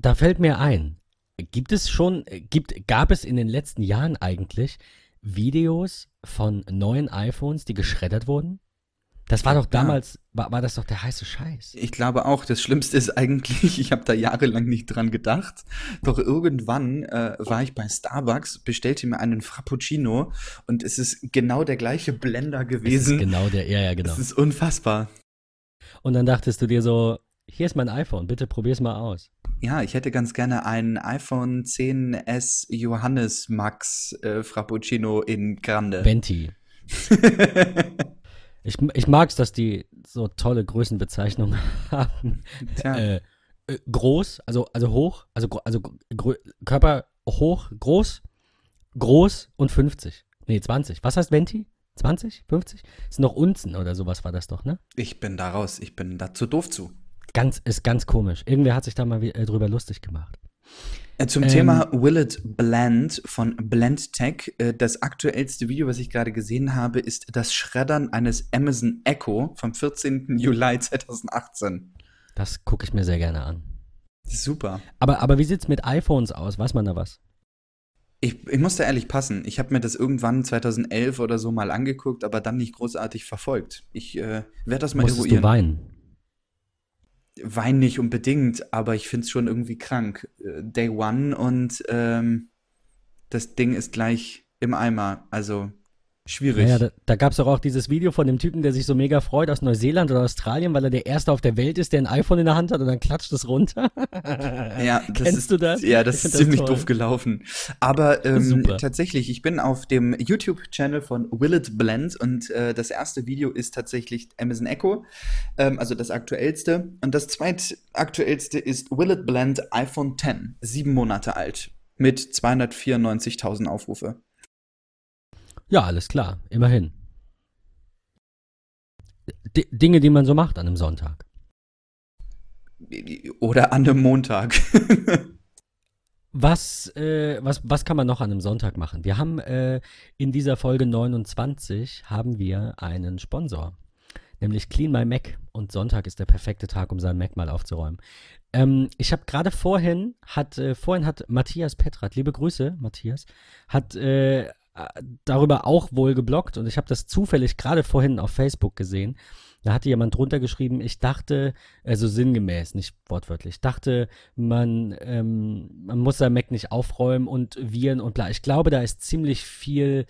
da fällt mir ein, gibt es schon, gibt, gab es in den letzten Jahren eigentlich Videos von neuen iPhones, die geschreddert wurden? Das war doch damals, war, war das doch der heiße Scheiß. Ich glaube auch, das Schlimmste ist eigentlich, ich habe da jahrelang nicht dran gedacht, doch irgendwann äh, war ich bei Starbucks, bestellte mir einen Frappuccino und es ist genau der gleiche Blender gewesen. Es ist genau der, ja, ja, genau. Das ist unfassbar. Und dann dachtest du dir so, hier ist mein iPhone, bitte probier's mal aus. Ja, ich hätte ganz gerne ein iPhone 10s Johannes Max äh, Frappuccino in Grande. Venti. ich, ich mag's, dass die so tolle Größenbezeichnungen haben. Äh, äh, groß, also, also hoch, also, also Körper hoch, groß, groß und 50. Nee, 20. Was heißt Venti? 20? 50? Ist noch Unzen oder sowas war das doch, ne? Ich bin da raus, ich bin da zu doof zu. Ganz, ist ganz komisch. Irgendwer hat sich da mal äh, drüber lustig gemacht. Äh, zum ähm, Thema Will It Blend von Blend Tech. Äh, das aktuellste Video, was ich gerade gesehen habe, ist das Schreddern eines Amazon Echo vom 14. Juli 2018. Das gucke ich mir sehr gerne an. Super. Aber, aber wie sieht es mit iPhones aus? Weiß man da was? Ich, ich muss da ehrlich passen. Ich habe mir das irgendwann 2011 oder so mal angeguckt, aber dann nicht großartig verfolgt. Ich äh, werde das mal Musstest eruieren. du weinen? Wein nicht unbedingt, aber ich finde es schon irgendwie krank. Äh, Day One und ähm, das Ding ist gleich im Eimer. Also schwierig. Ja, da, da gab es auch dieses Video von dem Typen, der sich so mega freut aus Neuseeland oder Australien, weil er der Erste auf der Welt ist, der ein iPhone in der Hand hat und dann klatscht es runter. ja, Kennst ist, du das? Ja, das ist ziemlich das doof gelaufen. Aber ähm, tatsächlich, ich bin auf dem YouTube-Channel von Will It Blend und äh, das erste Video ist tatsächlich Amazon Echo, ähm, also das aktuellste. Und das zweitaktuellste ist Will It Blend iPhone 10, sieben Monate alt, mit 294.000 Aufrufe. Ja, alles klar, immerhin. D Dinge, die man so macht an einem Sonntag. Oder an einem Montag. was, äh, was, was kann man noch an einem Sonntag machen? Wir haben äh, in dieser Folge 29 haben wir einen Sponsor, nämlich Clean My Mac. Und Sonntag ist der perfekte Tag, um seinen Mac mal aufzuräumen. Ähm, ich habe gerade vorhin hat äh, vorhin hat Matthias Petrat, liebe Grüße, Matthias, hat äh, darüber auch wohl geblockt und ich habe das zufällig gerade vorhin auf Facebook gesehen. Da hatte jemand drunter geschrieben, ich dachte, also sinngemäß, nicht wortwörtlich, dachte, man, ähm, man muss sein Mac nicht aufräumen und Viren und bla. Ich glaube, da ist ziemlich viel,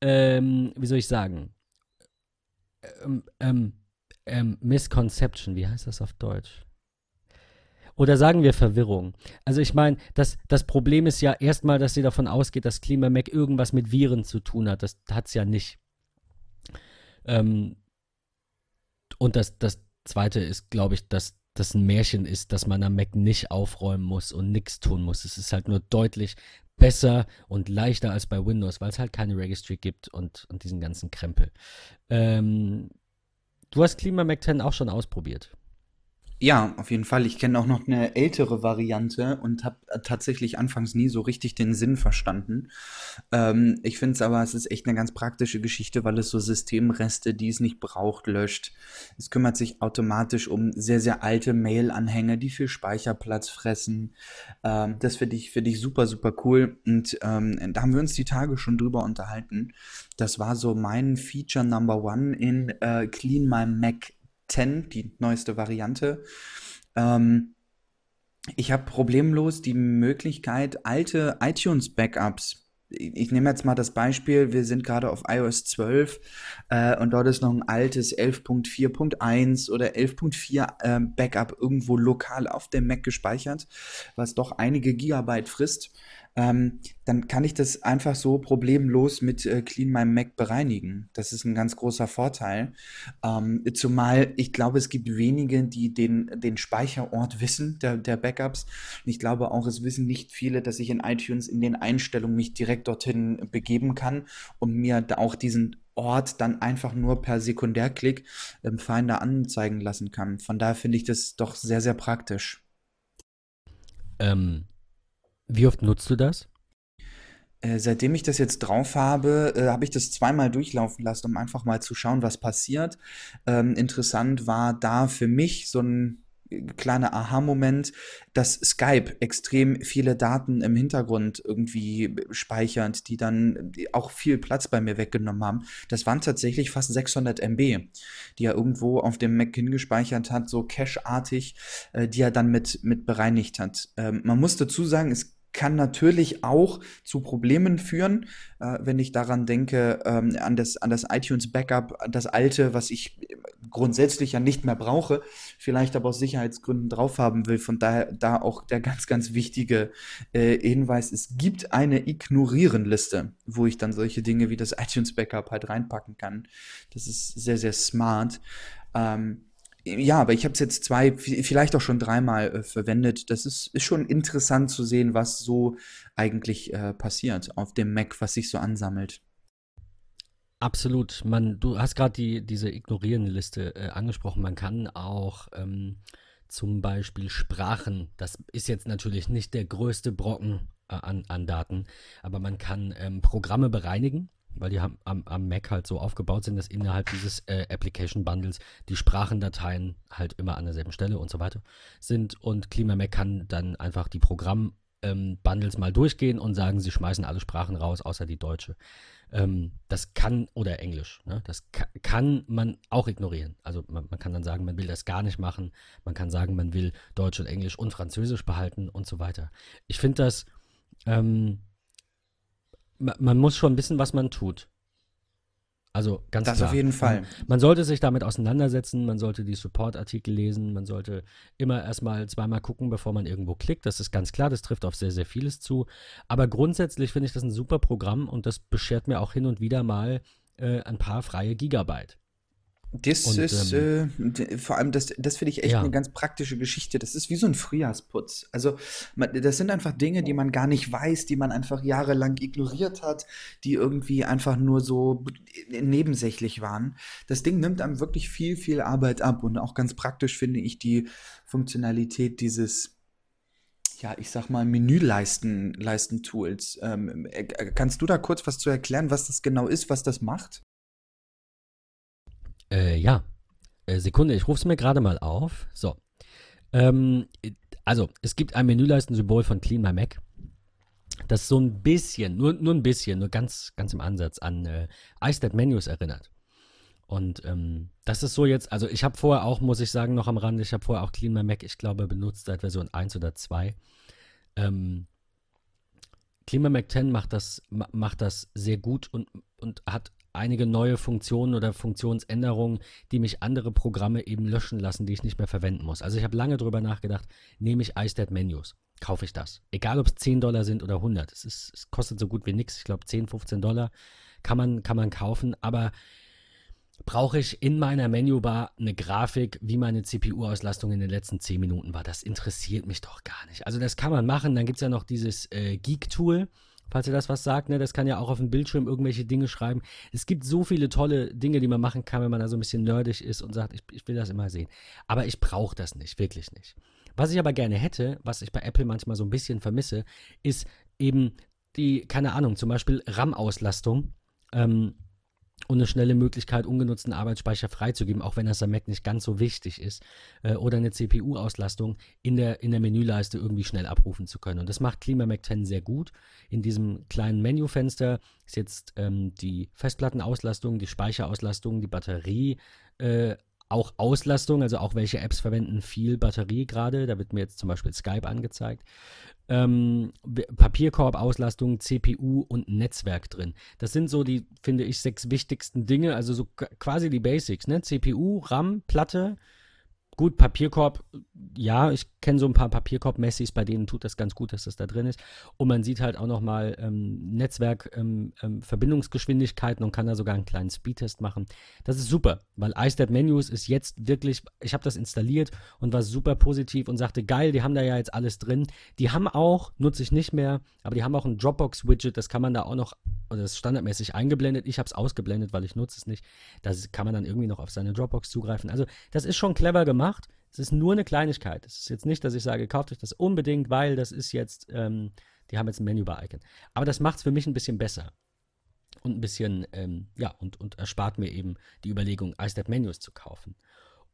ähm, wie soll ich sagen, ähm, ähm, ähm Misconception, wie heißt das auf Deutsch? Oder sagen wir Verwirrung. Also ich meine, das, das Problem ist ja erstmal, dass sie davon ausgeht, dass KlimaMac irgendwas mit Viren zu tun hat. Das hat es ja nicht. Ähm, und das, das Zweite ist, glaube ich, dass das ein Märchen ist, dass man am Mac nicht aufräumen muss und nichts tun muss. Es ist halt nur deutlich besser und leichter als bei Windows, weil es halt keine Registry gibt und, und diesen ganzen Krempel. Ähm, du hast KlimaMac 10 auch schon ausprobiert. Ja, auf jeden Fall. Ich kenne auch noch eine ältere Variante und habe äh, tatsächlich anfangs nie so richtig den Sinn verstanden. Ähm, ich finde es aber, es ist echt eine ganz praktische Geschichte, weil es so Systemreste, die es nicht braucht, löscht. Es kümmert sich automatisch um sehr, sehr alte Mail-Anhänge, die viel Speicherplatz fressen. Ähm, das finde ich, find ich super, super cool. Und ähm, da haben wir uns die Tage schon drüber unterhalten. Das war so mein Feature Number One in äh, Clean My Mac 10, die neueste Variante. Ähm, ich habe problemlos die Möglichkeit, alte iTunes-Backups ich nehme jetzt mal das Beispiel, wir sind gerade auf iOS 12 äh, und dort ist noch ein altes 11.4.1 oder 11.4 äh, Backup irgendwo lokal auf dem Mac gespeichert, was doch einige Gigabyte frisst ähm, dann kann ich das einfach so problemlos mit äh, Clean My Mac bereinigen. Das ist ein ganz großer Vorteil. Ähm, zumal ich glaube, es gibt wenige, die den, den Speicherort wissen, der, der Backups. Und ich glaube auch, es wissen nicht viele, dass ich in iTunes in den Einstellungen mich direkt dorthin begeben kann und mir da auch diesen Ort dann einfach nur per Sekundärklick im Finder anzeigen lassen kann. Von daher finde ich das doch sehr, sehr praktisch. Ähm, wie oft nutzt du das? Äh, seitdem ich das jetzt drauf habe, äh, habe ich das zweimal durchlaufen lassen, um einfach mal zu schauen, was passiert. Ähm, interessant war da für mich so ein kleiner Aha-Moment, dass Skype extrem viele Daten im Hintergrund irgendwie speichert, die dann auch viel Platz bei mir weggenommen haben. Das waren tatsächlich fast 600 MB, die er irgendwo auf dem Mac hingespeichert hat, so cache-artig, äh, die er dann mit, mit bereinigt hat. Ähm, man muss dazu sagen, es kann natürlich auch zu Problemen führen, äh, wenn ich daran denke, ähm, an, das, an das iTunes Backup, das alte, was ich grundsätzlich ja nicht mehr brauche, vielleicht aber aus Sicherheitsgründen drauf haben will. Von daher da auch der ganz, ganz wichtige äh, Hinweis, es gibt eine Ignorieren-Liste, wo ich dann solche Dinge wie das iTunes Backup halt reinpacken kann. Das ist sehr, sehr smart. Ähm, ja, aber ich habe es jetzt zwei, vielleicht auch schon dreimal äh, verwendet. Das ist, ist schon interessant zu sehen, was so eigentlich äh, passiert auf dem Mac, was sich so ansammelt. Absolut. Man, du hast gerade die, diese Ignorieren-Liste äh, angesprochen. Man kann auch ähm, zum Beispiel Sprachen, das ist jetzt natürlich nicht der größte Brocken äh, an, an Daten, aber man kann ähm, Programme bereinigen weil die am, am, Mac halt so aufgebaut sind, dass innerhalb dieses äh, Application Bundles die Sprachendateien halt immer an derselben Stelle und so weiter sind. Und ClimaMac kann dann einfach die Programm-Bundles ähm, mal durchgehen und sagen, sie schmeißen alle Sprachen raus, außer die deutsche. Ähm, das kann, oder Englisch, ne? das ka kann man auch ignorieren. Also man, man, kann dann sagen, man will das gar nicht machen. Man kann sagen, man will Deutsch und Englisch und Französisch behalten und so weiter. Ich finde das. Ähm, man muss schon wissen, was man tut. Also ganz das klar. auf jeden Fall. Man, man, sollte sich damit auseinandersetzen, man sollte die Support-Artikel lesen, man sollte immer erstmal zweimal gucken, bevor man irgendwo klickt. Das ist ganz klar, das trifft auf sehr, sehr vieles zu. Aber grundsätzlich finde ich das ein super Programm und das beschert mir auch hin und wieder mal äh, ein paar freie Gigabyte. Das und, ist ähm, äh, vor allem, das, das finde ich echt ja. eine ganz praktische Geschichte. Das ist wie so ein Frühjahrsputz. Also, man, das sind einfach Dinge, die man gar nicht weiß, die man einfach jahrelang ignoriert hat, die irgendwie einfach nur so nebensächlich waren. Das Ding nimmt einem wirklich viel, viel Arbeit ab und auch ganz praktisch finde ich die Funktionalität dieses ja, ich sag mal, Menüleisten-Tools. Ähm, äh, kannst du da kurz was zu erklären, was das genau ist, was das macht? Äh, ja. Äh, Sekunde, ich rufe es mir gerade mal auf. So. Ähm, also, es gibt ein Menüleisten-Symbol von Clean My Mac, das so ein bisschen, nur, nur ein bisschen, nur ganz, ganz im Ansatz an äh, iStat Menus erinnert. Und ähm, das ist so jetzt, also ich habe vorher auch, muss ich sagen, noch am Rande, ich habe vorher auch Clean My Mac, ich glaube, benutzt seit Version 1 oder 2. Ähm, Clean My Mac 10 macht das, macht das sehr gut und, und hat einige neue Funktionen oder Funktionsänderungen, die mich andere Programme eben löschen lassen, die ich nicht mehr verwenden muss. Also ich habe lange darüber nachgedacht, nehme ich iStat Menus, kaufe ich das. Egal ob es 10 Dollar sind oder 100. Es, ist, es kostet so gut wie nichts. Ich glaube 10, 15 Dollar kann man, kann man kaufen. Aber brauche ich in meiner Menübar eine Grafik, wie meine CPU-Auslastung in den letzten 10 Minuten war. Das interessiert mich doch gar nicht. Also das kann man machen. Dann gibt es ja noch dieses äh, Geek-Tool falls ihr das was sagt, ne, das kann ja auch auf dem Bildschirm irgendwelche Dinge schreiben. Es gibt so viele tolle Dinge, die man machen kann, wenn man da so ein bisschen nerdig ist und sagt, ich, ich will das immer sehen. Aber ich brauche das nicht, wirklich nicht. Was ich aber gerne hätte, was ich bei Apple manchmal so ein bisschen vermisse, ist eben die, keine Ahnung, zum Beispiel RAM-Auslastung. Ähm, und eine schnelle Möglichkeit, ungenutzten Arbeitsspeicher freizugeben, auch wenn das am Mac nicht ganz so wichtig ist, äh, oder eine CPU-Auslastung in der, in der Menüleiste irgendwie schnell abrufen zu können. Und das macht ClimaMac 10 sehr gut. In diesem kleinen Menüfenster ist jetzt ähm, die Festplattenauslastung, die Speicherauslastung, die Batterie, äh, auch Auslastung, also auch welche Apps verwenden viel Batterie gerade. Da wird mir jetzt zum Beispiel Skype angezeigt ähm, Papierkorb-Auslastung, CPU und Netzwerk drin. Das sind so die, finde ich, sechs wichtigsten Dinge, also so quasi die Basics, ne? CPU, RAM, Platte, Gut, Papierkorb, ja, ich kenne so ein paar Papierkorb-Messis, bei denen tut das ganz gut, dass das da drin ist. Und man sieht halt auch nochmal ähm, Netzwerk-Verbindungsgeschwindigkeiten ähm, ähm, und kann da sogar einen kleinen Speedtest machen. Das ist super, weil iStat Menus ist jetzt wirklich, ich habe das installiert und war super positiv und sagte, geil, die haben da ja jetzt alles drin. Die haben auch, nutze ich nicht mehr, aber die haben auch ein Dropbox-Widget, das kann man da auch noch, oder das ist standardmäßig eingeblendet. Ich habe es ausgeblendet, weil ich nutze es nicht. Das kann man dann irgendwie noch auf seine Dropbox zugreifen. Also das ist schon clever gemacht gemacht. Es ist nur eine Kleinigkeit. Es ist jetzt nicht, dass ich sage, kauft euch das unbedingt, weil das ist jetzt, ähm, die haben jetzt ein Menübar-Icon. Aber das macht es für mich ein bisschen besser. Und ein bisschen, ähm, ja, und, und erspart mir eben die Überlegung, iStep Menus zu kaufen.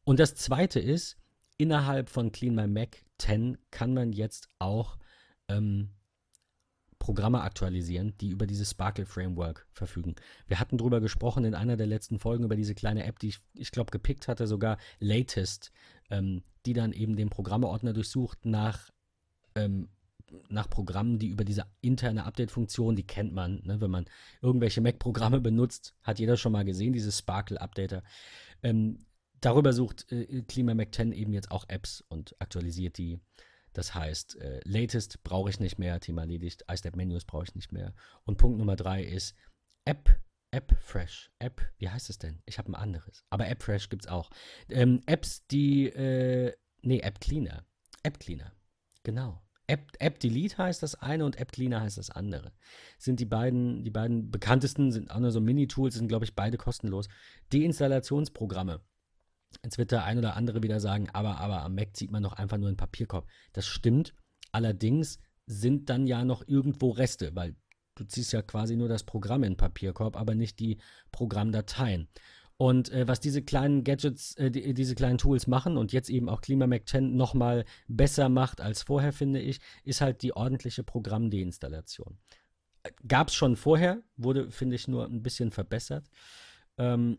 Und das zweite ist, innerhalb von Clean My Mac 10 kann man jetzt auch ähm, Programme aktualisieren, die über dieses Sparkle Framework verfügen. Wir hatten darüber gesprochen in einer der letzten Folgen über diese kleine App, die ich, ich glaube, gepickt hatte, sogar Latest, ähm, die dann eben den Programmeordner durchsucht nach, ähm, nach Programmen, die über diese interne Update-Funktion, die kennt man, ne, wenn man irgendwelche Mac-Programme benutzt, hat jeder schon mal gesehen, diese Sparkle-Updater. Ähm, darüber sucht äh, Klima Mac 10 eben jetzt auch Apps und aktualisiert die das heißt, äh, Latest brauche ich nicht mehr, Thema erledigt, iStep-Menus brauche ich nicht mehr. Und Punkt Nummer drei ist App, App Fresh. App, wie heißt es denn? Ich habe ein anderes. Aber App Fresh gibt es auch. Ähm, Apps, die, äh, nee, App Cleaner. App Cleaner. Genau. App, App Delete heißt das eine und App Cleaner heißt das andere. Sind die beiden, die beiden bekanntesten, sind auch nur so Mini-Tools, sind, glaube ich, beide kostenlos. Deinstallationsprogramme Jetzt wird der ein oder andere wieder sagen, aber, aber am Mac zieht man doch einfach nur einen Papierkorb. Das stimmt. Allerdings sind dann ja noch irgendwo Reste, weil du ziehst ja quasi nur das Programm in den Papierkorb, aber nicht die Programmdateien. Und äh, was diese kleinen Gadgets, äh, die, diese kleinen Tools machen und jetzt eben auch ClimaMac 10 nochmal besser macht als vorher, finde ich, ist halt die ordentliche Programmdeinstallation. Gab es schon vorher, wurde, finde ich, nur ein bisschen verbessert. Ähm,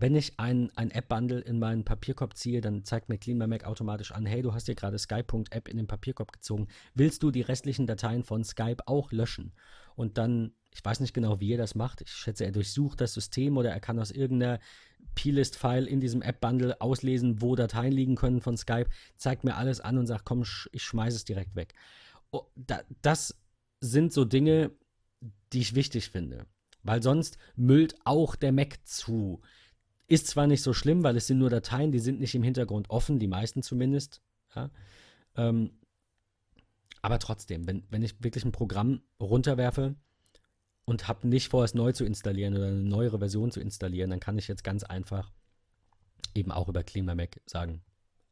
wenn ich ein, ein App-Bundle in meinen Papierkorb ziehe, dann zeigt mir Clean automatisch an, hey, du hast dir gerade Skype.app in den Papierkorb gezogen. Willst du die restlichen Dateien von Skype auch löschen? Und dann, ich weiß nicht genau, wie er das macht. Ich schätze, er durchsucht das System oder er kann aus irgendeiner P-List-File in diesem App-Bundle auslesen, wo Dateien liegen können von Skype, zeigt mir alles an und sagt, komm, ich schmeiße es direkt weg. Oh, da, das sind so Dinge, die ich wichtig finde. Weil sonst müllt auch der Mac zu. Ist zwar nicht so schlimm, weil es sind nur Dateien, die sind nicht im Hintergrund offen, die meisten zumindest. Ja? Ähm, aber trotzdem, wenn, wenn ich wirklich ein Programm runterwerfe und habe nicht vor, es neu zu installieren oder eine neuere Version zu installieren, dann kann ich jetzt ganz einfach eben auch über Clean sagen,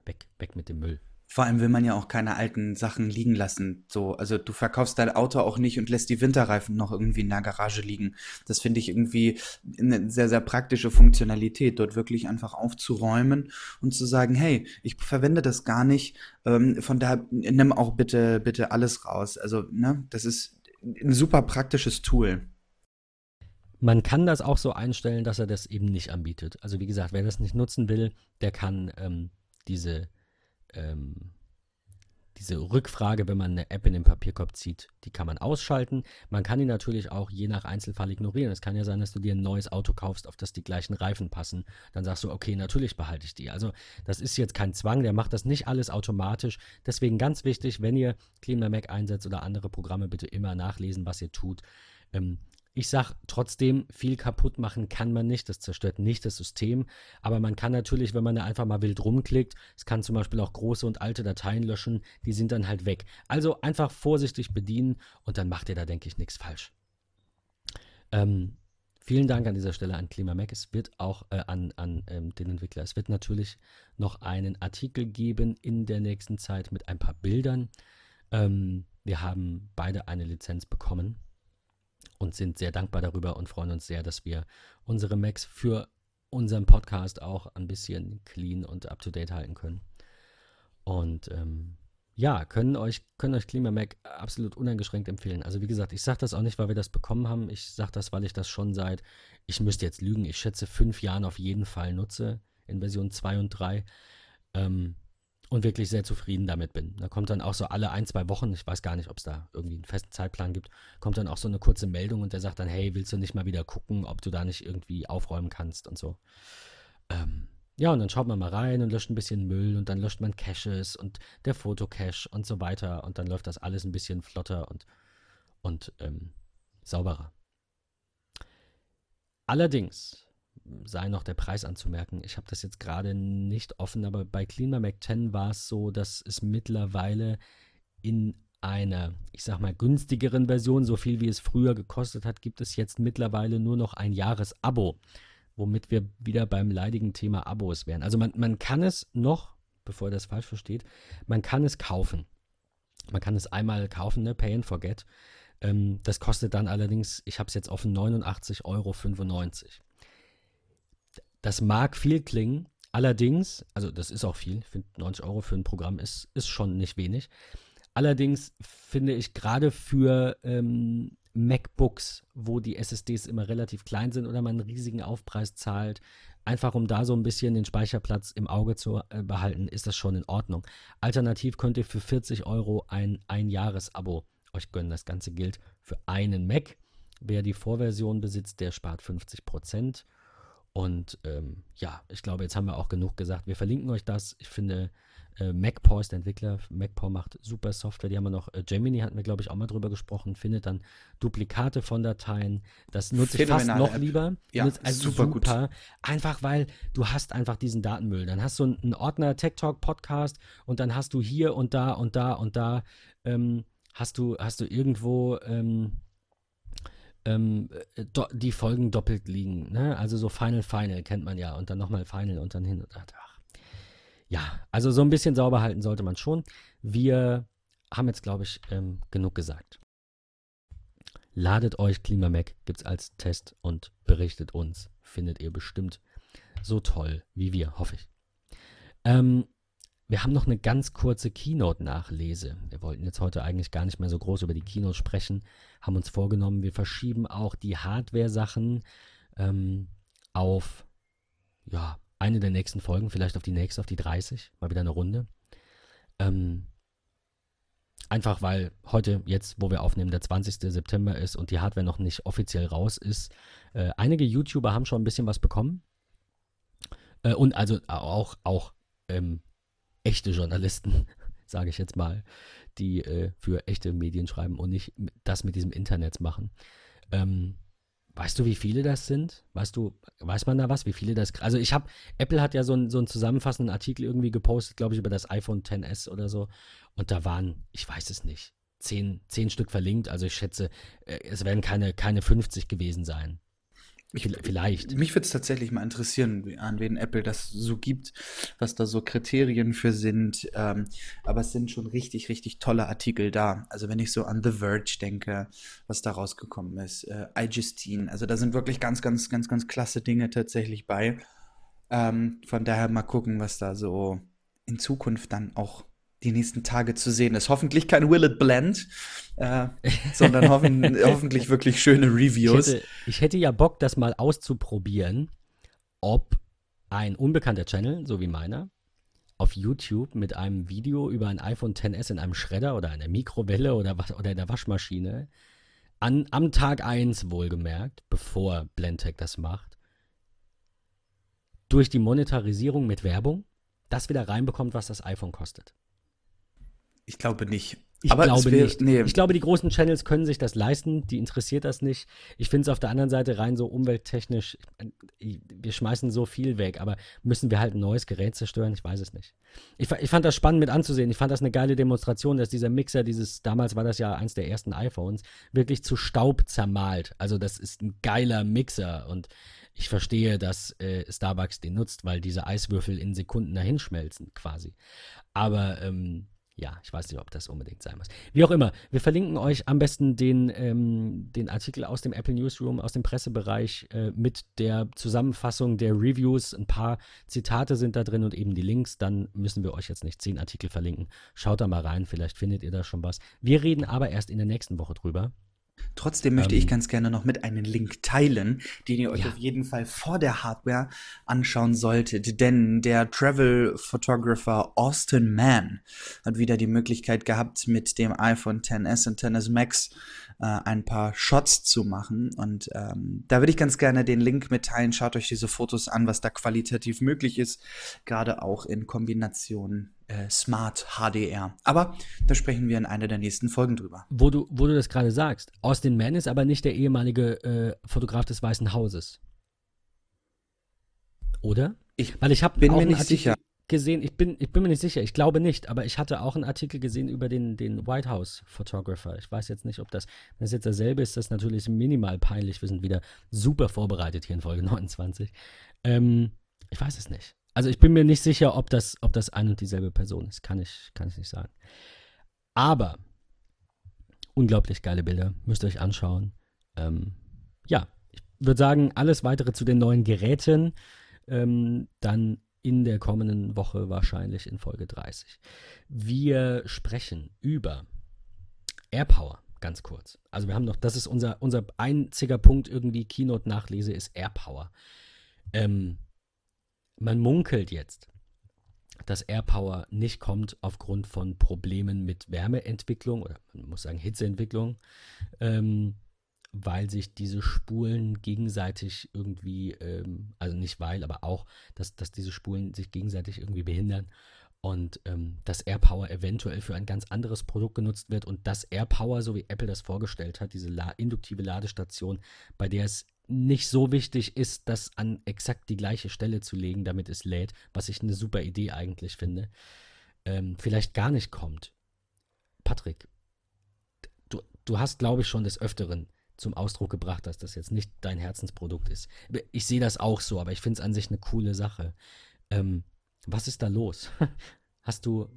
weg, weg mit dem Müll. Vor allem will man ja auch keine alten Sachen liegen lassen. So, also du verkaufst dein Auto auch nicht und lässt die Winterreifen noch irgendwie in der Garage liegen. Das finde ich irgendwie eine sehr, sehr praktische Funktionalität, dort wirklich einfach aufzuräumen und zu sagen, hey, ich verwende das gar nicht. Ähm, von daher nimm auch bitte, bitte alles raus. Also, ne, das ist ein super praktisches Tool. Man kann das auch so einstellen, dass er das eben nicht anbietet. Also wie gesagt, wer das nicht nutzen will, der kann ähm, diese ähm, diese Rückfrage, wenn man eine App in den Papierkorb zieht, die kann man ausschalten. Man kann die natürlich auch je nach Einzelfall ignorieren. Es kann ja sein, dass du dir ein neues Auto kaufst, auf das die gleichen Reifen passen. Dann sagst du, okay, natürlich behalte ich die. Also das ist jetzt kein Zwang, der macht das nicht alles automatisch. Deswegen ganz wichtig, wenn ihr Clean My Mac einsetzt oder andere Programme, bitte immer nachlesen, was ihr tut. Ähm, ich sage trotzdem, viel kaputt machen kann man nicht. Das zerstört nicht das System. Aber man kann natürlich, wenn man da einfach mal wild rumklickt, es kann zum Beispiel auch große und alte Dateien löschen, die sind dann halt weg. Also einfach vorsichtig bedienen und dann macht ihr da, denke ich, nichts falsch. Ähm, vielen Dank an dieser Stelle an KlimaMac. Es wird auch äh, an, an ähm, den Entwickler. Es wird natürlich noch einen Artikel geben in der nächsten Zeit mit ein paar Bildern. Ähm, wir haben beide eine Lizenz bekommen und sind sehr dankbar darüber und freuen uns sehr, dass wir unsere Macs für unseren Podcast auch ein bisschen clean und up to date halten können. Und ähm, ja, können euch, können euch KlimaMac absolut uneingeschränkt empfehlen. Also wie gesagt, ich sage das auch nicht, weil wir das bekommen haben. Ich sage das, weil ich das schon seit, ich müsste jetzt lügen, ich schätze fünf Jahren auf jeden Fall nutze in Version 2 und 3. Ähm, und wirklich sehr zufrieden damit bin. Da kommt dann auch so alle ein, zwei Wochen, ich weiß gar nicht, ob es da irgendwie einen festen Zeitplan gibt, kommt dann auch so eine kurze Meldung und der sagt dann, hey, willst du nicht mal wieder gucken, ob du da nicht irgendwie aufräumen kannst und so. Ähm, ja, und dann schaut man mal rein und löscht ein bisschen Müll und dann löscht man Caches und der Fotocache und so weiter und dann läuft das alles ein bisschen flotter und, und ähm, sauberer. Allerdings sei noch der Preis anzumerken. Ich habe das jetzt gerade nicht offen, aber bei CleanMac 10 war es so, dass es mittlerweile in einer, ich sag mal, günstigeren Version, so viel wie es früher gekostet hat, gibt es jetzt mittlerweile nur noch ein Jahresabo, womit wir wieder beim leidigen Thema Abos wären. Also man, man kann es noch, bevor ihr das falsch versteht, man kann es kaufen. Man kann es einmal kaufen, ne? Pay and Forget. Ähm, das kostet dann allerdings, ich habe es jetzt offen, 89,95 Euro. Das mag viel klingen, Allerdings, also das ist auch viel, ich finde 90 Euro für ein Programm ist, ist schon nicht wenig. Allerdings finde ich gerade für ähm, MacBooks, wo die SSDs immer relativ klein sind oder man einen riesigen Aufpreis zahlt, einfach um da so ein bisschen den Speicherplatz im Auge zu äh, behalten, ist das schon in Ordnung. Alternativ könnt ihr für 40 Euro ein Ein-Jahres-Abo euch gönnen. Das Ganze gilt für einen Mac. Wer die Vorversion besitzt, der spart 50 Prozent. Und ähm, ja, ich glaube, jetzt haben wir auch genug gesagt. Wir verlinken euch das. Ich finde, äh, MacPaw ist der Entwickler. MacPaw macht super Software. Die haben wir noch. Äh, Gemini hatten wir, glaube ich, auch mal drüber gesprochen. Findet dann Duplikate von Dateien. Das nutze ich fast noch App. lieber. Ja, also super, super gut. Einfach, weil du hast einfach diesen Datenmüll. Dann hast du einen Ordner Tech Talk Podcast und dann hast du hier und da und da und da ähm, hast du hast du irgendwo ähm, ähm, do, die Folgen doppelt liegen. Ne? Also so Final Final kennt man ja und dann nochmal Final und dann hin und ach. Ja, also so ein bisschen sauber halten sollte man schon. Wir haben jetzt, glaube ich, ähm, genug gesagt. Ladet euch KlimaMac, gibt es als Test und berichtet uns. Findet ihr bestimmt so toll wie wir, hoffe ich. Ähm, wir haben noch eine ganz kurze Keynote-Nachlese. Wir wollten jetzt heute eigentlich gar nicht mehr so groß über die Keynote sprechen, haben uns vorgenommen, wir verschieben auch die Hardware-Sachen ähm, auf ja, eine der nächsten Folgen, vielleicht auf die nächste, auf die 30, mal wieder eine Runde. Ähm, einfach weil heute, jetzt, wo wir aufnehmen, der 20. September ist und die Hardware noch nicht offiziell raus ist. Äh, einige YouTuber haben schon ein bisschen was bekommen. Äh, und also auch, auch ähm, echte Journalisten, sage ich jetzt mal, die äh, für echte Medien schreiben und nicht das mit diesem Internet machen. Ähm, weißt du, wie viele das sind? Weißt du, weiß man da was, wie viele das? Also ich habe, Apple hat ja so, ein, so einen zusammenfassenden Artikel irgendwie gepostet, glaube ich, über das iPhone XS oder so. Und da waren, ich weiß es nicht, zehn, zehn Stück verlinkt. Also ich schätze, äh, es werden keine, keine 50 gewesen sein. Mich, Vielleicht. Mich würde es tatsächlich mal interessieren, an wen Apple das so gibt, was da so Kriterien für sind. Ähm, aber es sind schon richtig, richtig tolle Artikel da. Also wenn ich so an The Verge denke, was da rausgekommen ist, äh, iJustine, also da sind wirklich ganz, ganz, ganz, ganz klasse Dinge tatsächlich bei. Ähm, von daher mal gucken, was da so in Zukunft dann auch die nächsten Tage zu sehen ist. Hoffentlich kein Will It Blend, äh, sondern hoffen, hoffentlich wirklich schöne Reviews. Ich hätte, ich hätte ja Bock, das mal auszuprobieren, ob ein unbekannter Channel, so wie meiner, auf YouTube mit einem Video über ein iPhone XS in einem Schredder oder einer Mikrowelle oder, was, oder in der Waschmaschine an, am Tag 1 wohlgemerkt, bevor Blendtech das macht, durch die Monetarisierung mit Werbung das wieder reinbekommt, was das iPhone kostet. Ich glaube nicht. Ich Aber glaube wär, nicht. Nee. Ich glaube, die großen Channels können sich das leisten, die interessiert das nicht. Ich finde es auf der anderen Seite rein so umwelttechnisch, wir schmeißen so viel weg, aber müssen wir halt ein neues Gerät zerstören? Ich weiß es nicht. Ich, ich fand das spannend mit anzusehen. Ich fand das eine geile Demonstration, dass dieser Mixer, dieses, damals war das ja eins der ersten iPhones, wirklich zu Staub zermalt. Also das ist ein geiler Mixer und ich verstehe, dass äh, Starbucks den nutzt, weil diese Eiswürfel in Sekunden dahin schmelzen quasi. Aber ähm, ja, ich weiß nicht, ob das unbedingt sein muss. Wie auch immer, wir verlinken euch am besten den, ähm, den Artikel aus dem Apple Newsroom, aus dem Pressebereich äh, mit der Zusammenfassung der Reviews. Ein paar Zitate sind da drin und eben die Links. Dann müssen wir euch jetzt nicht zehn Artikel verlinken. Schaut da mal rein, vielleicht findet ihr da schon was. Wir reden aber erst in der nächsten Woche drüber. Trotzdem möchte ähm, ich ganz gerne noch mit einen Link teilen, den ihr euch ja. auf jeden Fall vor der Hardware anschauen solltet. Denn der Travel Photographer Austin Mann hat wieder die Möglichkeit gehabt, mit dem iPhone XS und XS Max äh, ein paar Shots zu machen. Und ähm, da würde ich ganz gerne den Link mitteilen. Schaut euch diese Fotos an, was da qualitativ möglich ist. Gerade auch in Kombination äh, Smart HDR. Aber da sprechen wir in einer der nächsten Folgen drüber. Wo du, wo du das gerade sagst, Austin Mann ist aber nicht der ehemalige äh, Fotograf des Weißen Hauses. Oder? Ich Weil ich bin mir nicht sicher gesehen, ich bin, ich bin mir nicht sicher, ich glaube nicht, aber ich hatte auch einen Artikel gesehen über den, den White House Photographer. Ich weiß jetzt nicht, ob das, wenn es jetzt dasselbe ist, das ist natürlich minimal peinlich. Wir sind wieder super vorbereitet hier in Folge 29. Ähm, ich weiß es nicht. Also ich bin mir nicht sicher, ob das, ob das ein und dieselbe Person ist. Kann ich, kann ich nicht sagen. Aber unglaublich geile Bilder. Müsst ihr euch anschauen. Ähm, ja, ich würde sagen, alles weitere zu den neuen Geräten ähm, dann in der kommenden Woche wahrscheinlich in Folge 30. Wir sprechen über AirPower, ganz kurz. Also wir haben noch, das ist unser, unser einziger Punkt irgendwie Keynote-Nachlese ist AirPower. Ähm, man munkelt jetzt, dass AirPower nicht kommt aufgrund von Problemen mit Wärmeentwicklung oder man muss sagen Hitzeentwicklung, ähm, weil sich diese Spulen gegenseitig irgendwie, ähm, also nicht weil, aber auch, dass, dass diese Spulen sich gegenseitig irgendwie behindern und ähm, dass AirPower eventuell für ein ganz anderes Produkt genutzt wird und dass AirPower, so wie Apple das vorgestellt hat, diese La induktive Ladestation, bei der es nicht so wichtig ist, das an exakt die gleiche Stelle zu legen, damit es lädt, was ich eine super Idee eigentlich finde, ähm, vielleicht gar nicht kommt. Patrick, du, du hast, glaube ich, schon des Öfteren zum Ausdruck gebracht, dass das jetzt nicht dein Herzensprodukt ist. Ich sehe das auch so, aber ich finde es an sich eine coole Sache. Ähm, was ist da los? Hast du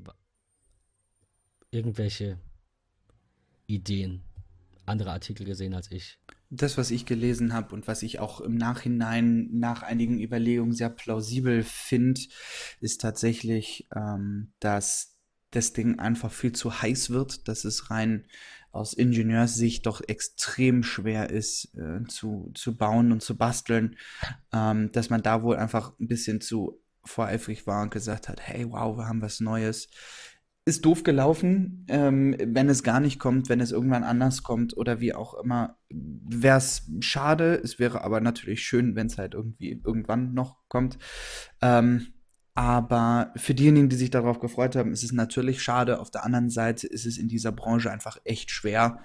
irgendwelche Ideen, andere Artikel gesehen als ich? Das, was ich gelesen habe und was ich auch im Nachhinein nach einigen Überlegungen sehr plausibel finde, ist tatsächlich, ähm, dass das Ding einfach viel zu heiß wird, dass es rein aus Ingenieurssicht doch extrem schwer ist äh, zu, zu bauen und zu basteln, ähm, dass man da wohl einfach ein bisschen zu voreifrig war und gesagt hat, hey, wow, wir haben was Neues. Ist doof gelaufen, ähm, wenn es gar nicht kommt, wenn es irgendwann anders kommt oder wie auch immer, wäre es schade. Es wäre aber natürlich schön, wenn es halt irgendwie irgendwann noch kommt. Ähm, aber für diejenigen, die sich darauf gefreut haben, ist es natürlich schade. Auf der anderen Seite ist es in dieser Branche einfach echt schwer.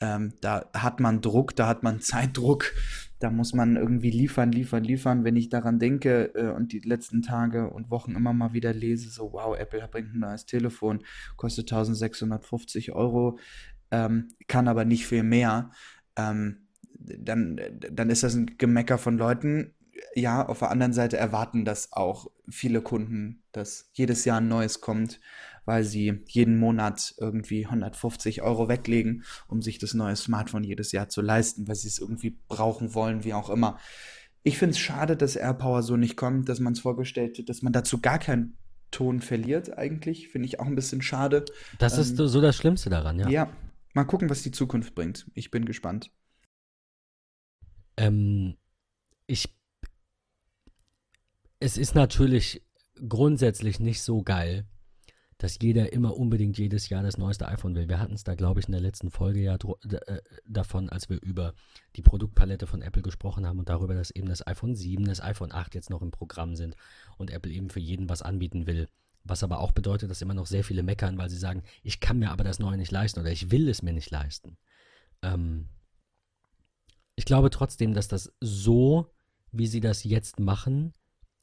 Ähm, da hat man Druck, da hat man Zeitdruck, da muss man irgendwie liefern, liefern, liefern. Wenn ich daran denke äh, und die letzten Tage und Wochen immer mal wieder lese, so wow, Apple bringt ein neues Telefon, kostet 1650 Euro, ähm, kann aber nicht viel mehr, ähm, dann, dann ist das ein Gemecker von Leuten, ja, auf der anderen Seite erwarten das auch viele Kunden, dass jedes Jahr ein neues kommt, weil sie jeden Monat irgendwie 150 Euro weglegen, um sich das neue Smartphone jedes Jahr zu leisten, weil sie es irgendwie brauchen wollen, wie auch immer. Ich finde es schade, dass AirPower so nicht kommt, dass man es vorgestellt hat, dass man dazu gar keinen Ton verliert, eigentlich. Finde ich auch ein bisschen schade. Das ähm, ist so das Schlimmste daran, ja. Ja, mal gucken, was die Zukunft bringt. Ich bin gespannt. Ähm, ich es ist natürlich grundsätzlich nicht so geil, dass jeder immer unbedingt jedes Jahr das neueste iPhone will. Wir hatten es da, glaube ich, in der letzten Folge ja äh, davon, als wir über die Produktpalette von Apple gesprochen haben und darüber, dass eben das iPhone 7, das iPhone 8 jetzt noch im Programm sind und Apple eben für jeden was anbieten will. Was aber auch bedeutet, dass immer noch sehr viele meckern, weil sie sagen, ich kann mir aber das Neue nicht leisten oder ich will es mir nicht leisten. Ähm ich glaube trotzdem, dass das so, wie sie das jetzt machen,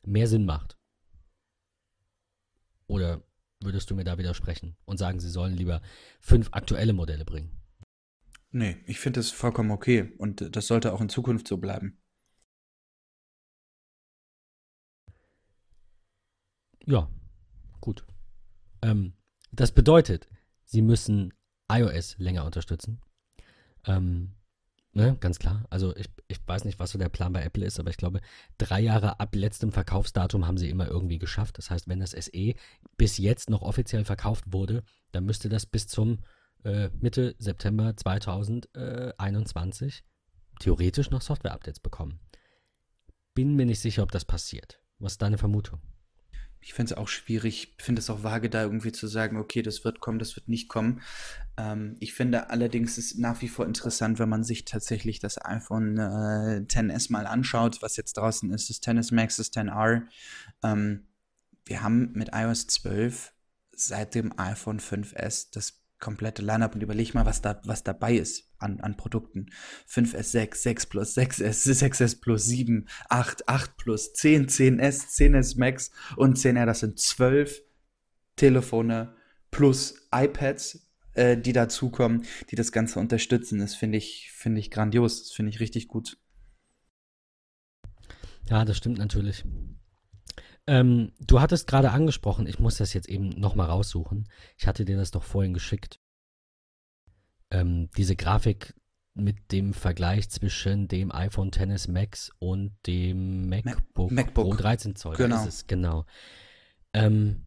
mehr Sinn macht. Oder würdest du mir da widersprechen und sagen, sie sollen lieber fünf aktuelle Modelle bringen? Nee, ich finde das vollkommen okay und das sollte auch in Zukunft so bleiben. Ja, gut. Ähm, das bedeutet, sie müssen iOS länger unterstützen. Ähm, Ne, ganz klar. Also ich, ich weiß nicht, was so der Plan bei Apple ist, aber ich glaube, drei Jahre ab letztem Verkaufsdatum haben sie immer irgendwie geschafft. Das heißt, wenn das SE bis jetzt noch offiziell verkauft wurde, dann müsste das bis zum äh, Mitte September 2021 theoretisch noch Software-Updates bekommen. Bin mir nicht sicher, ob das passiert. Was ist deine Vermutung? Ich finde es auch schwierig, finde es auch vage, da irgendwie zu sagen, okay, das wird kommen, das wird nicht kommen. Ähm, ich finde allerdings ist nach wie vor interessant, wenn man sich tatsächlich das iPhone äh, XS mal anschaut, was jetzt draußen ist, das XS Max, das XR. Ähm, wir haben mit iOS 12 seit dem iPhone 5S das komplette Lineup und überleg mal, was da, was dabei ist an, an Produkten. 5S6, 6 Plus, 6S, 6S Plus, 7, 8, 8 Plus, 10, 10S, 10S Max und 10R. Das sind 12 Telefone plus iPads, äh, die dazukommen, die das Ganze unterstützen. Das finde ich, finde ich grandios. Das finde ich richtig gut. Ja, das stimmt natürlich. Ähm, du hattest gerade angesprochen, ich muss das jetzt eben nochmal raussuchen. Ich hatte dir das doch vorhin geschickt. Ähm, diese Grafik mit dem Vergleich zwischen dem iPhone XS Max und dem MacBook, MacBook. Pro 13 Zoll. Genau. ist genau. Ähm,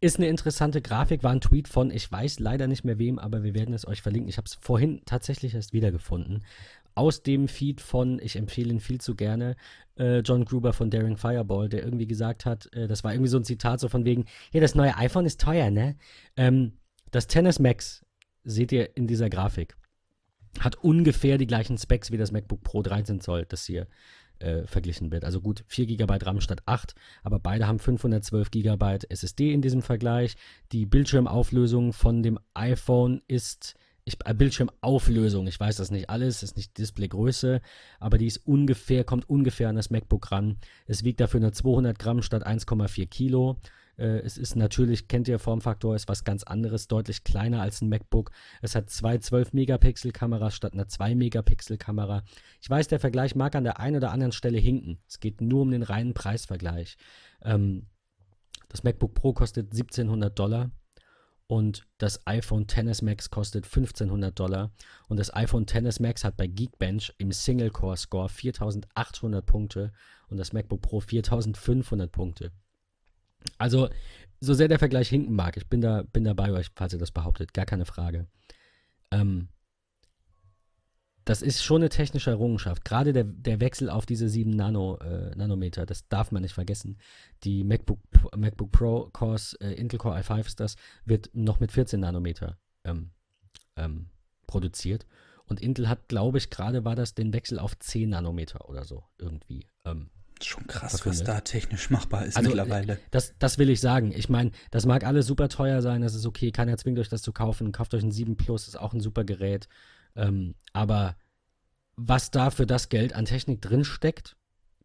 ist eine interessante Grafik, war ein Tweet von, ich weiß leider nicht mehr wem, aber wir werden es euch verlinken. Ich habe es vorhin tatsächlich erst wiedergefunden. Aus dem Feed von, ich empfehle ihn viel zu gerne, äh, John Gruber von Daring Fireball, der irgendwie gesagt hat, äh, das war irgendwie so ein Zitat so von wegen, ja, das neue iPhone ist teuer, ne? Ähm, das Tennis Max seht ihr in dieser Grafik hat ungefähr die gleichen Specs wie das MacBook Pro 13 Zoll, das hier äh, verglichen wird. Also gut, 4 GB RAM statt 8, aber beide haben 512 GB SSD in diesem Vergleich. Die Bildschirmauflösung von dem iPhone ist ich, äh, Bildschirmauflösung, ich weiß das nicht alles, ist nicht Displaygröße, aber die ist ungefähr, kommt ungefähr an das MacBook ran. Es wiegt dafür nur 200 Gramm statt 1,4 Kilo. Äh, es ist natürlich, kennt ihr Formfaktor, ist was ganz anderes, deutlich kleiner als ein MacBook. Es hat zwei 12-Megapixel-Kameras statt einer 2-Megapixel-Kamera. Ich weiß, der Vergleich mag an der einen oder anderen Stelle hinken. Es geht nur um den reinen Preisvergleich. Ähm, das MacBook Pro kostet 1700 Dollar und das iPhone XS Max kostet 1500 Dollar und das iPhone XS Max hat bei Geekbench im Single-Core-Score 4800 Punkte und das MacBook Pro 4500 Punkte. Also, so sehr der Vergleich hinken mag, ich bin da, bin da bei euch, falls ihr das behauptet, gar keine Frage. Ähm, das ist schon eine technische Errungenschaft. Gerade der, der Wechsel auf diese 7 Nano, äh, Nanometer, das darf man nicht vergessen. Die MacBook, MacBook Pro Cores, äh, Intel Core i5 ist das, wird noch mit 14 Nanometer ähm, ähm, produziert. Und Intel hat, glaube ich, gerade war das den Wechsel auf 10 Nanometer oder so irgendwie ähm, Schon krass, was da technisch machbar ist also, mittlerweile. Das, das will ich sagen. Ich meine, das mag alles super teuer sein, das ist okay, keiner zwingt euch das zu kaufen. Kauft euch ein 7 Plus, ist auch ein super Gerät. Ähm, aber was da für das Geld an Technik drin steckt,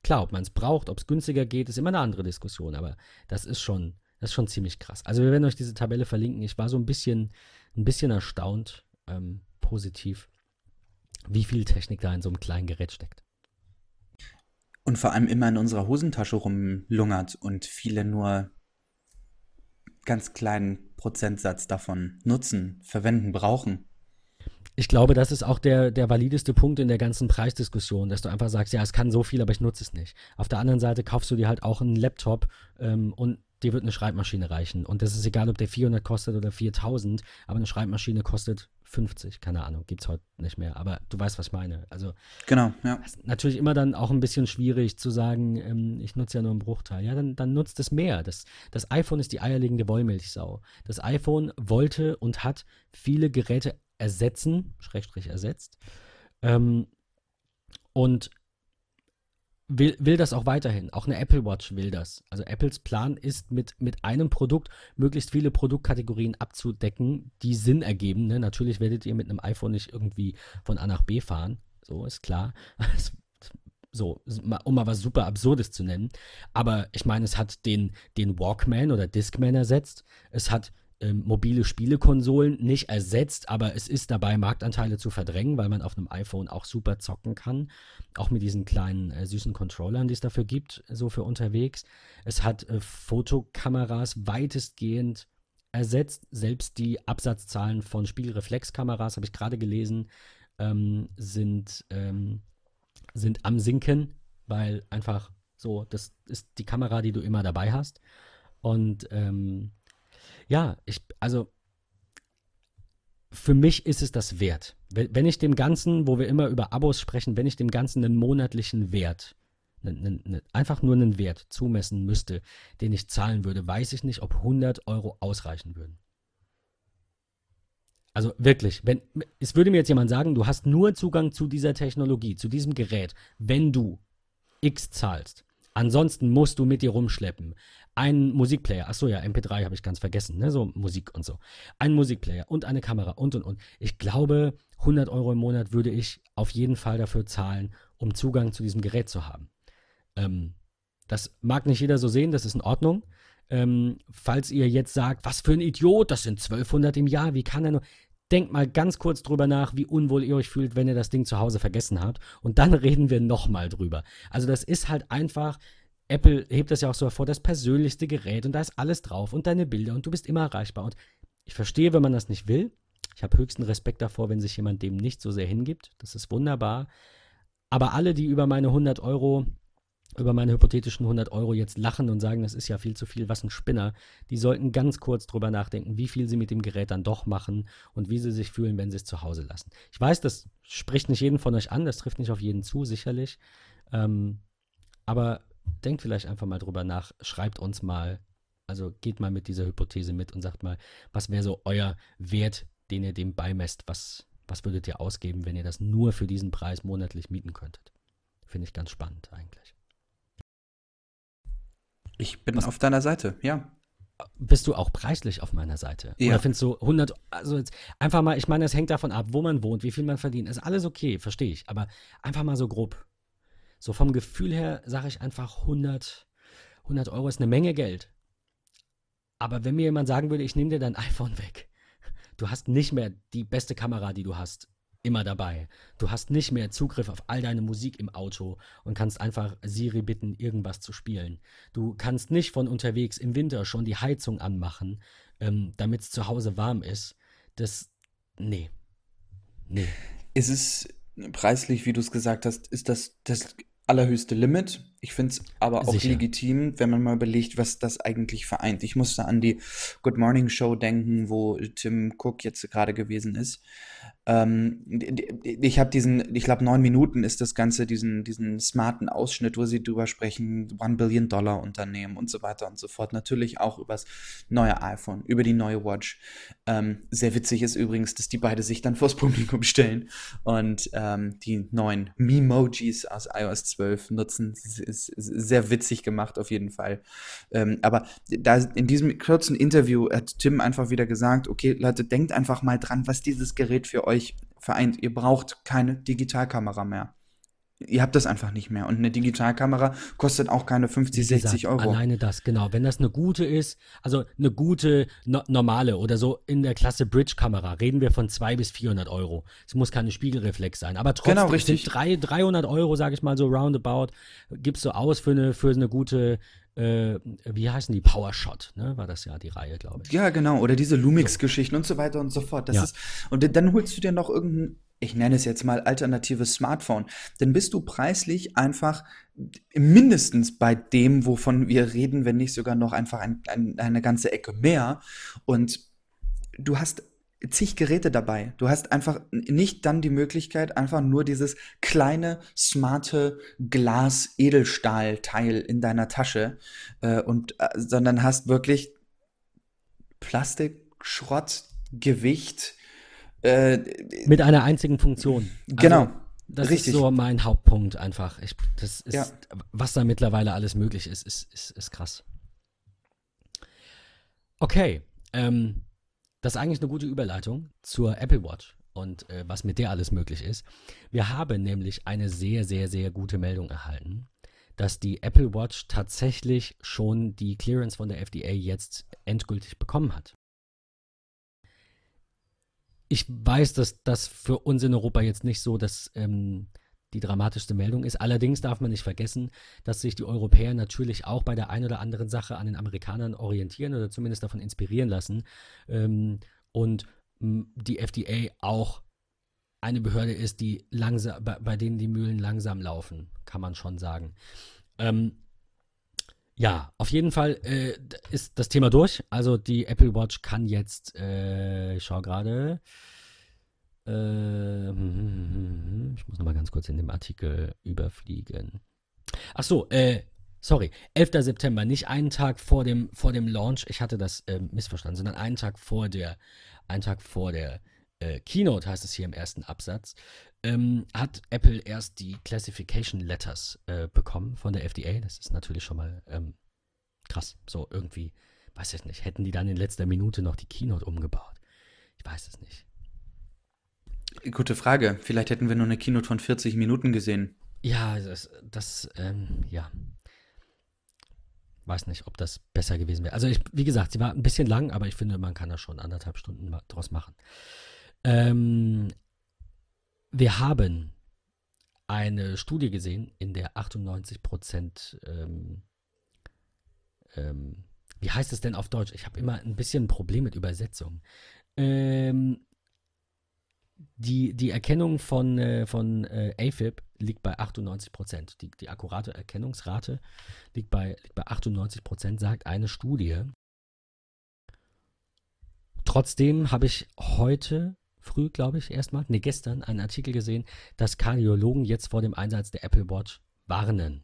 klar, ob man es braucht, ob es günstiger geht, ist immer eine andere Diskussion, aber das ist schon, das ist schon ziemlich krass. Also wir werden euch diese Tabelle verlinken. Ich war so ein bisschen, ein bisschen erstaunt, ähm, positiv, wie viel Technik da in so einem kleinen Gerät steckt und vor allem immer in unserer Hosentasche rumlungert und viele nur ganz kleinen Prozentsatz davon nutzen, verwenden, brauchen. Ich glaube, das ist auch der, der valideste Punkt in der ganzen Preisdiskussion, dass du einfach sagst, ja, es kann so viel, aber ich nutze es nicht. Auf der anderen Seite kaufst du dir halt auch einen Laptop ähm, und dir wird eine Schreibmaschine reichen. Und das ist egal, ob der 400 kostet oder 4000, aber eine Schreibmaschine kostet 50, keine Ahnung, gibt es heute nicht mehr. Aber du weißt, was ich meine. Also, genau, ja. natürlich immer dann auch ein bisschen schwierig zu sagen, ähm, ich nutze ja nur einen Bruchteil. Ja, dann, dann nutzt es mehr. Das, das iPhone ist die eierlegende Wollmilchsau. Das iPhone wollte und hat viele Geräte ersetzen, Schrägstrich ersetzt. Ähm, und will, will das auch weiterhin. Auch eine Apple Watch will das. Also Apples Plan ist mit, mit einem Produkt möglichst viele Produktkategorien abzudecken, die Sinn ergeben. Ne? Natürlich werdet ihr mit einem iPhone nicht irgendwie von A nach B fahren. So ist klar. so, um mal was super Absurdes zu nennen. Aber ich meine, es hat den, den Walkman oder Discman ersetzt. Es hat ähm, mobile Spielekonsolen nicht ersetzt, aber es ist dabei, Marktanteile zu verdrängen, weil man auf einem iPhone auch super zocken kann. Auch mit diesen kleinen äh, süßen Controllern, die es dafür gibt, so für unterwegs. Es hat äh, Fotokameras weitestgehend ersetzt. Selbst die Absatzzahlen von Spiegelreflexkameras, habe ich gerade gelesen, ähm, sind, ähm, sind am Sinken, weil einfach so, das ist die Kamera, die du immer dabei hast. Und ähm, ja, ich, also für mich ist es das wert. Wenn ich dem Ganzen, wo wir immer über Abos sprechen, wenn ich dem Ganzen einen monatlichen Wert, einen, einen, einfach nur einen Wert zumessen müsste, den ich zahlen würde, weiß ich nicht, ob 100 Euro ausreichen würden. Also wirklich, wenn es würde mir jetzt jemand sagen, du hast nur Zugang zu dieser Technologie, zu diesem Gerät, wenn du X zahlst. Ansonsten musst du mit dir rumschleppen einen Musikplayer, achso ja, MP3 habe ich ganz vergessen, ne, so Musik und so. Ein Musikplayer und eine Kamera und und und. Ich glaube, 100 Euro im Monat würde ich auf jeden Fall dafür zahlen, um Zugang zu diesem Gerät zu haben. Ähm, das mag nicht jeder so sehen, das ist in Ordnung. Ähm, falls ihr jetzt sagt, was für ein Idiot, das sind 1200 im Jahr, wie kann er nur. Denkt mal ganz kurz drüber nach, wie unwohl ihr euch fühlt, wenn ihr das Ding zu Hause vergessen habt. Und dann reden wir nochmal drüber. Also, das ist halt einfach Apple hebt das ja auch so hervor, das persönlichste Gerät und da ist alles drauf und deine Bilder und du bist immer erreichbar. Und ich verstehe, wenn man das nicht will. Ich habe höchsten Respekt davor, wenn sich jemand dem nicht so sehr hingibt. Das ist wunderbar. Aber alle, die über meine 100 Euro, über meine hypothetischen 100 Euro jetzt lachen und sagen, das ist ja viel zu viel, was ein Spinner, die sollten ganz kurz drüber nachdenken, wie viel sie mit dem Gerät dann doch machen und wie sie sich fühlen, wenn sie es zu Hause lassen. Ich weiß, das spricht nicht jeden von euch an, das trifft nicht auf jeden zu, sicherlich. Ähm, aber denkt vielleicht einfach mal drüber nach, schreibt uns mal, also geht mal mit dieser Hypothese mit und sagt mal, was wäre so euer Wert, den ihr dem beimesst, was, was würdet ihr ausgeben, wenn ihr das nur für diesen Preis monatlich mieten könntet? Finde ich ganz spannend eigentlich. Ich bin was, auf deiner Seite, ja. Bist du auch preislich auf meiner Seite? Ja. Oder findest du 100, also jetzt einfach mal, ich meine, es hängt davon ab, wo man wohnt, wie viel man verdient. Ist alles okay, verstehe ich. Aber einfach mal so grob. So vom Gefühl her sage ich einfach 100, 100 Euro ist eine Menge Geld. Aber wenn mir jemand sagen würde, ich nehme dir dein iPhone weg, du hast nicht mehr die beste Kamera, die du hast, immer dabei. Du hast nicht mehr Zugriff auf all deine Musik im Auto und kannst einfach Siri bitten, irgendwas zu spielen. Du kannst nicht von unterwegs im Winter schon die Heizung anmachen, ähm, damit es zu Hause warm ist. Das, nee. Nee. Ist es preislich, wie du es gesagt hast, ist das das allerhöchste Limit. Ich finde es aber auch Sicher. legitim, wenn man mal überlegt, was das eigentlich vereint. Ich musste an die Good Morning Show denken, wo Tim Cook jetzt gerade gewesen ist. Ähm, ich habe diesen, ich glaube, neun Minuten ist das Ganze, diesen, diesen smarten Ausschnitt, wo sie drüber sprechen, One Billion Dollar Unternehmen und so weiter und so fort. Natürlich auch über das neue iPhone, über die neue Watch. Ähm, sehr witzig ist übrigens, dass die beide sich dann vors Publikum stellen und ähm, die neuen Memojis aus iOS 12 nutzen. Ist, sehr witzig gemacht auf jeden Fall. Ähm, aber da in diesem kurzen Interview hat Tim einfach wieder gesagt, okay, Leute, denkt einfach mal dran, was dieses Gerät für euch vereint. Ihr braucht keine Digitalkamera mehr. Ihr habt das einfach nicht mehr. Und eine Digitalkamera kostet auch keine 50, gesagt, 60 Euro. Alleine das, genau. Wenn das eine gute ist, also eine gute, no normale oder so in der Klasse Bridge-Kamera, reden wir von 200 bis 400 Euro. Es muss keine Spiegelreflex sein. Aber trotzdem genau, richtig. drei, 300 Euro, sage ich mal so roundabout, gibst du aus für eine, für eine gute äh, wie heißen die? Powershot, ne? War das ja die Reihe, glaube ich. Ja, genau. Oder diese Lumix-Geschichten und so weiter und so fort. Das ja. ist, und dann holst du dir noch irgendein, ich nenne es jetzt mal alternatives Smartphone. Dann bist du preislich einfach mindestens bei dem, wovon wir reden, wenn nicht sogar noch einfach ein, ein, eine ganze Ecke mehr. Und du hast zig Geräte dabei. Du hast einfach nicht dann die Möglichkeit, einfach nur dieses kleine, smarte Glas-Edelstahl-Teil in deiner Tasche äh, und äh, sondern hast wirklich Plastik, Schrott, Gewicht. Äh, Mit einer einzigen Funktion. Genau. Also, das Richtig. ist so mein Hauptpunkt einfach. Ich, das ist, ja. was da mittlerweile alles möglich ist, ist, ist, ist krass. Okay. Ähm, das ist eigentlich eine gute Überleitung zur Apple Watch und äh, was mit der alles möglich ist. Wir haben nämlich eine sehr, sehr, sehr gute Meldung erhalten, dass die Apple Watch tatsächlich schon die Clearance von der FDA jetzt endgültig bekommen hat. Ich weiß, dass das für uns in Europa jetzt nicht so das ähm, die dramatischste Meldung ist. Allerdings darf man nicht vergessen, dass sich die Europäer natürlich auch bei der einen oder anderen Sache an den Amerikanern orientieren oder zumindest davon inspirieren lassen. Ähm, und die FDA auch eine Behörde ist, die langsam, bei, bei, denen die Mühlen langsam laufen, kann man schon sagen. Ähm, ja, auf jeden Fall äh, ist das Thema durch. Also die Apple Watch kann jetzt, äh, ich schaue gerade, äh, ich muss noch mal ganz kurz in dem Artikel überfliegen. Ach so, äh, sorry, 11. September, nicht einen Tag vor dem, vor dem Launch, ich hatte das äh, missverstanden, sondern einen Tag vor der, einen Tag vor der äh, Keynote, heißt es hier im ersten Absatz, ähm, hat Apple erst die Classification Letters äh, bekommen von der FDA. Das ist natürlich schon mal ähm, krass. So irgendwie, weiß ich nicht, hätten die dann in letzter Minute noch die Keynote umgebaut? Ich weiß es nicht. Gute Frage. Vielleicht hätten wir nur eine Keynote von 40 Minuten gesehen. Ja, das, das ähm, ja. Weiß nicht, ob das besser gewesen wäre. Also, ich, wie gesagt, sie war ein bisschen lang, aber ich finde, man kann da schon anderthalb Stunden draus machen. Ähm, wir haben eine Studie gesehen, in der 98 Prozent, ähm, ähm, wie heißt es denn auf Deutsch? Ich habe immer ein bisschen ein Problem mit Übersetzung. Ähm, die, die Erkennung von, äh, von äh, AFib liegt bei 98 Prozent. Die, die akkurate Erkennungsrate liegt bei, liegt bei 98 Prozent, sagt eine Studie. Trotzdem habe ich heute früh, glaube ich, erstmal, ne, gestern einen Artikel gesehen, dass Kardiologen jetzt vor dem Einsatz der Apple Watch warnen.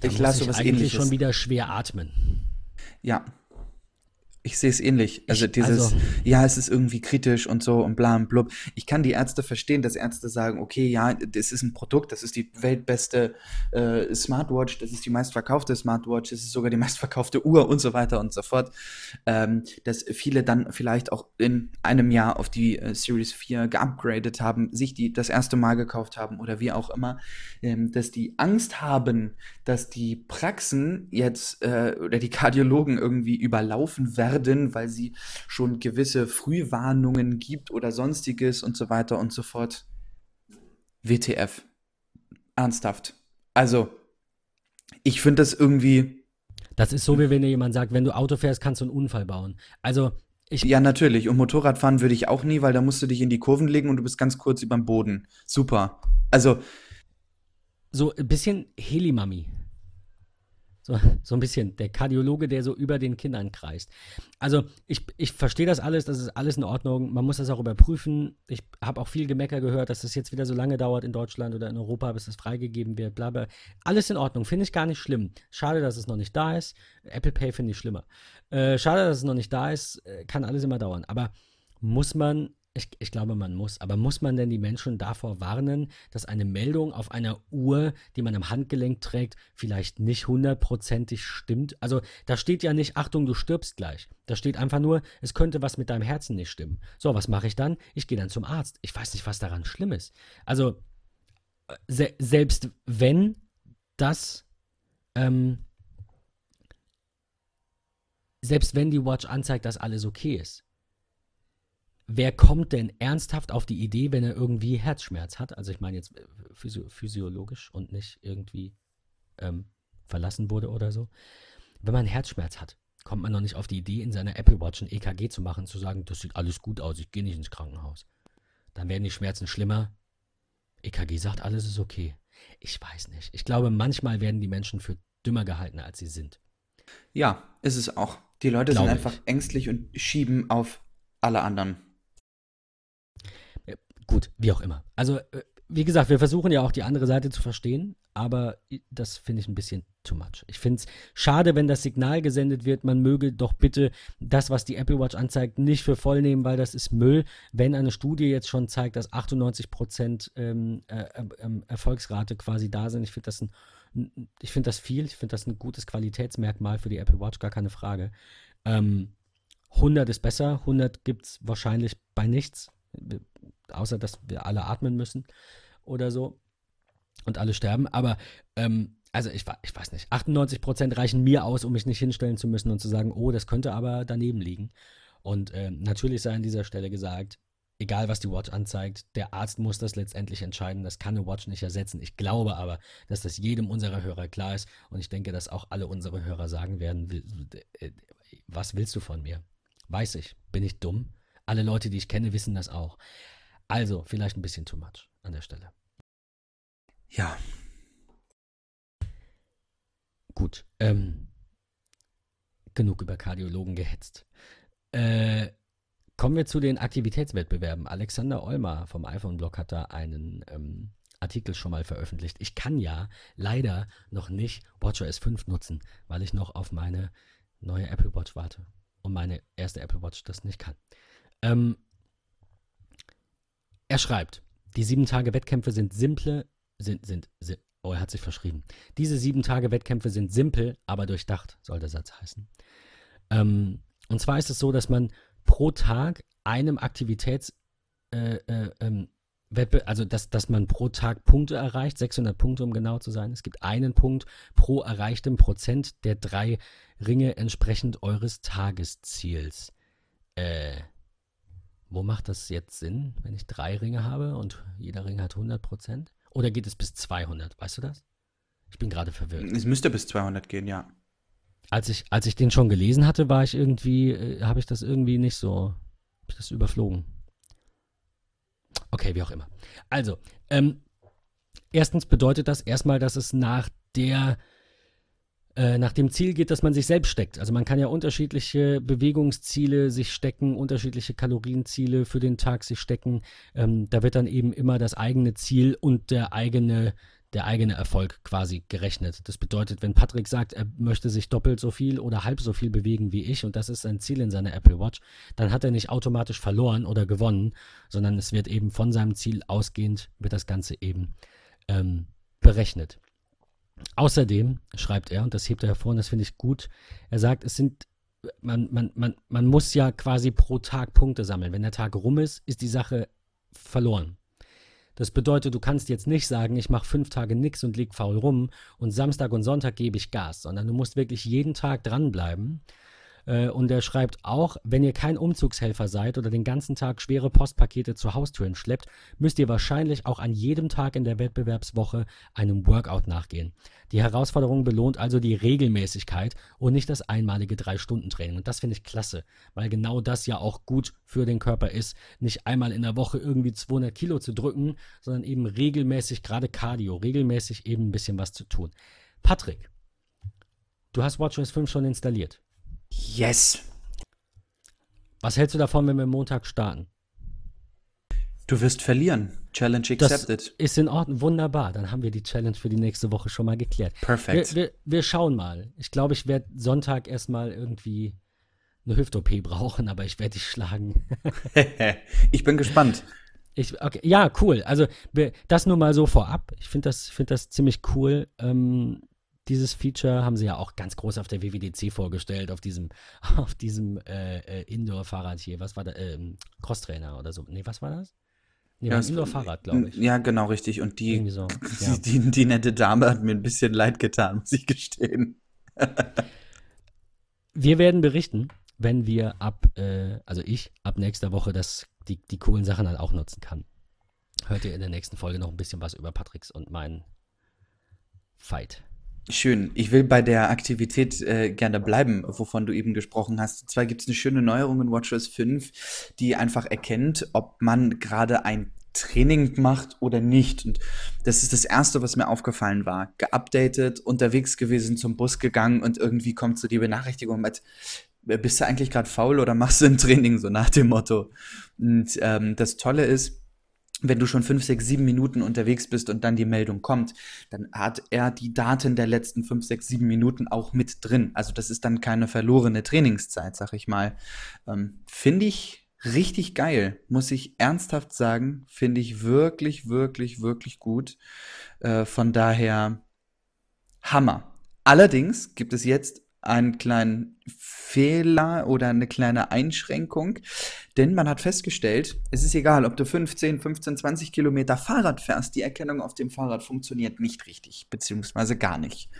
Da ich lasse was eigentlich ähnliches. schon wieder schwer atmen. Ja, ich sehe es ähnlich. Also ich, dieses, also, ja, es ist irgendwie kritisch und so und bla und blub. Ich kann die Ärzte verstehen, dass Ärzte sagen, okay, ja, das ist ein Produkt, das ist die weltbeste äh, Smartwatch, das ist die meistverkaufte Smartwatch, das ist sogar die meistverkaufte Uhr und so weiter und so fort. Ähm, dass viele dann vielleicht auch in einem Jahr auf die äh, Series 4 geupgradet haben, sich die das erste Mal gekauft haben oder wie auch immer, ähm, dass die Angst haben, dass die Praxen jetzt äh, oder die Kardiologen irgendwie überlaufen werden werden, weil sie schon gewisse Frühwarnungen gibt oder sonstiges und so weiter und so fort. WTF. Ernsthaft. Also, ich finde das irgendwie. Das ist so, wie wenn dir jemand sagt, wenn du Auto fährst, kannst du einen Unfall bauen. Also, ich. Ja, natürlich. Und Motorradfahren würde ich auch nie, weil da musst du dich in die Kurven legen und du bist ganz kurz über dem Boden. Super. Also. So ein bisschen Helimami. So, so ein bisschen der Kardiologe, der so über den Kindern kreist. Also ich, ich verstehe das alles, das ist alles in Ordnung. Man muss das auch überprüfen. Ich habe auch viel Gemecker gehört, dass das jetzt wieder so lange dauert in Deutschland oder in Europa, bis es freigegeben wird. Bla bla. Alles in Ordnung, finde ich gar nicht schlimm. Schade, dass es noch nicht da ist. Apple Pay finde ich schlimmer. Äh, schade, dass es noch nicht da ist. Äh, kann alles immer dauern. Aber muss man ich, ich, glaube, man muss. Aber muss man denn die Menschen davor warnen, dass eine Meldung auf einer Uhr, die man am Handgelenk trägt, vielleicht nicht hundertprozentig stimmt? Also da steht ja nicht, Achtung, du stirbst gleich. Da steht einfach nur, es könnte was mit deinem Herzen nicht stimmen. So, was mache ich dann? Ich gehe dann zum Arzt. Ich weiß nicht, was daran schlimm ist. Also se selbst wenn das, ähm, selbst wenn die Watch anzeigt, dass alles okay ist, wer kommt denn ernsthaft auf die Idee, wenn er irgendwie Herzschmerz hat? Also ich meine jetzt äh, physio physiologisch und nicht irgendwie ähm, verlassen wurde oder so. Wenn man Herzschmerz hat, kommt man noch nicht auf die Idee, in seiner Apple Watch ein EKG zu machen, zu sagen, das sieht alles gut aus, ich gehe nicht ins Krankenhaus. Dann werden die Schmerzen schlimmer. EKG sagt, alles ist okay. Ich weiß nicht. Ich glaube, manchmal werden die Menschen für dümmer gehalten, als sie sind. Ja, ist es auch. Die Leute glaube sind einfach ich. ängstlich und schieben auf alle anderen. Gut, wie auch immer. Also, äh, wie gesagt, wir versuchen ja auch die andere Seite zu verstehen, aber das finde ich ein bisschen too much. Ich finde es schade, wenn das Signal gesendet wird, man möge doch bitte das, was die Apple Watch anzeigt, nicht für voll nehmen, weil das ist Müll. Wenn eine Studie jetzt schon zeigt, dass 98 Prozent ähm, äh, äh, Erfolgsrate quasi da sind, ich finde das ein ich finde das viel, ich finde das ein gutes Qualitätsmerkmal für die Apple Watch, gar keine Frage. Ähm, 100 ist besser, 100 gibt es wahrscheinlich bei nichts außer dass wir alle atmen müssen oder so und alle sterben. Aber ähm, also ich, ich weiß nicht, 98 Prozent reichen mir aus, um mich nicht hinstellen zu müssen und zu sagen, oh, das könnte aber daneben liegen. Und ähm, natürlich sei an dieser Stelle gesagt, egal was die Watch anzeigt, der Arzt muss das letztendlich entscheiden. Das kann eine Watch nicht ersetzen. Ich glaube aber, dass das jedem unserer Hörer klar ist. Und ich denke, dass auch alle unsere Hörer sagen werden, äh, was willst du von mir? Weiß ich. Bin ich dumm? Alle Leute, die ich kenne, wissen das auch. Also, vielleicht ein bisschen too much an der Stelle. Ja. Gut. Ähm, genug über Kardiologen gehetzt. Äh, kommen wir zu den Aktivitätswettbewerben. Alexander Olmer vom iPhone-Blog hat da einen ähm, Artikel schon mal veröffentlicht. Ich kann ja leider noch nicht WatchOS 5 nutzen, weil ich noch auf meine neue Apple Watch warte und meine erste Apple Watch das nicht kann. Ähm, er schreibt, die sieben Tage Wettkämpfe sind simple, sind, sind, sind, oh, er hat sich verschrieben. Diese sieben Tage Wettkämpfe sind simpel, aber durchdacht, soll der Satz heißen. Ähm, und zwar ist es so, dass man pro Tag einem Aktivitäts, äh, äh, ähm, also dass, dass man pro Tag Punkte erreicht, 600 Punkte, um genau zu sein. Es gibt einen Punkt pro erreichtem Prozent der drei Ringe entsprechend eures Tagesziels. Äh, wo macht das jetzt Sinn, wenn ich drei Ringe habe und jeder Ring hat 100 Prozent? Oder geht es bis 200? Weißt du das? Ich bin gerade verwirrt. Es müsste bis 200 gehen, ja. Als ich, als ich den schon gelesen hatte, war ich irgendwie, äh, habe ich das irgendwie nicht so, habe ich das überflogen. Okay, wie auch immer. Also, ähm, erstens bedeutet das erstmal, dass es nach der äh, nach dem Ziel geht, dass man sich selbst steckt. Also man kann ja unterschiedliche Bewegungsziele sich stecken, unterschiedliche Kalorienziele für den Tag sich stecken. Ähm, da wird dann eben immer das eigene Ziel und der eigene der eigene Erfolg quasi gerechnet. Das bedeutet, wenn Patrick sagt, er möchte sich doppelt so viel oder halb so viel bewegen wie ich und das ist sein Ziel in seiner Apple Watch, dann hat er nicht automatisch verloren oder gewonnen, sondern es wird eben von seinem Ziel ausgehend, wird das Ganze eben ähm, berechnet. Außerdem schreibt er, und das hebt er hervor, und das finde ich gut, er sagt, es sind, man, man, man, man muss ja quasi pro Tag Punkte sammeln. Wenn der Tag rum ist, ist die Sache verloren. Das bedeutet, du kannst jetzt nicht sagen, ich mache fünf Tage nichts und lieg faul rum und Samstag und Sonntag gebe ich Gas, sondern du musst wirklich jeden Tag dranbleiben und er schreibt auch, wenn ihr kein Umzugshelfer seid oder den ganzen Tag schwere Postpakete zu Haustüren schleppt, müsst ihr wahrscheinlich auch an jedem Tag in der Wettbewerbswoche einem Workout nachgehen. Die Herausforderung belohnt also die Regelmäßigkeit und nicht das einmalige Drei-Stunden-Training. Und das finde ich klasse, weil genau das ja auch gut für den Körper ist, nicht einmal in der Woche irgendwie 200 Kilo zu drücken, sondern eben regelmäßig, gerade Cardio, regelmäßig eben ein bisschen was zu tun. Patrick, du hast WatchOS 5 schon installiert. Yes. Was hältst du davon, wenn wir Montag starten? Du wirst verlieren. Challenge accepted. Das ist in Ordnung. Wunderbar. Dann haben wir die Challenge für die nächste Woche schon mal geklärt. Perfekt. Wir, wir, wir schauen mal. Ich glaube, ich werde Sonntag erstmal irgendwie eine Hüft-OP brauchen, aber ich werde dich schlagen. ich bin gespannt. Ich, okay, ja, cool. Also das nur mal so vorab. Ich finde das, find das ziemlich cool. Ähm, dieses Feature haben sie ja auch ganz groß auf der WWDC vorgestellt, auf diesem, auf diesem äh, äh, Indoor-Fahrrad hier. Was war da? Ähm, Crosstrainer oder so. Nee, was war das? Nee, ja, Indoor-Fahrrad, glaube ich. Ja, genau, richtig. Und die, so, ja. die, die, die, nette Dame hat mir ein bisschen leid getan, muss ich gestehen. wir werden berichten, wenn wir ab, äh, also ich, ab nächster Woche das, die, die coolen Sachen dann auch nutzen kann. Hört ihr in der nächsten Folge noch ein bisschen was über Patricks und meinen Fight. Schön. Ich will bei der Aktivität äh, gerne bleiben, wovon du eben gesprochen hast. Und zwar gibt es eine schöne Neuerung in WatchOS 5, die einfach erkennt, ob man gerade ein Training macht oder nicht. Und das ist das Erste, was mir aufgefallen war. Geupdatet, unterwegs gewesen, zum Bus gegangen und irgendwie kommt so die Benachrichtigung mit, bist du eigentlich gerade faul oder machst du ein Training, so nach dem Motto. Und ähm, das Tolle ist, wenn du schon fünf, sechs, sieben Minuten unterwegs bist und dann die Meldung kommt, dann hat er die Daten der letzten fünf, sechs, sieben Minuten auch mit drin. Also das ist dann keine verlorene Trainingszeit, sag ich mal. Ähm, Finde ich richtig geil, muss ich ernsthaft sagen. Finde ich wirklich, wirklich, wirklich gut. Äh, von daher Hammer. Allerdings gibt es jetzt einen kleinen Fehler oder eine kleine Einschränkung, denn man hat festgestellt, es ist egal, ob du 15, 15, 20 Kilometer Fahrrad fährst, die Erkennung auf dem Fahrrad funktioniert nicht richtig, beziehungsweise gar nicht.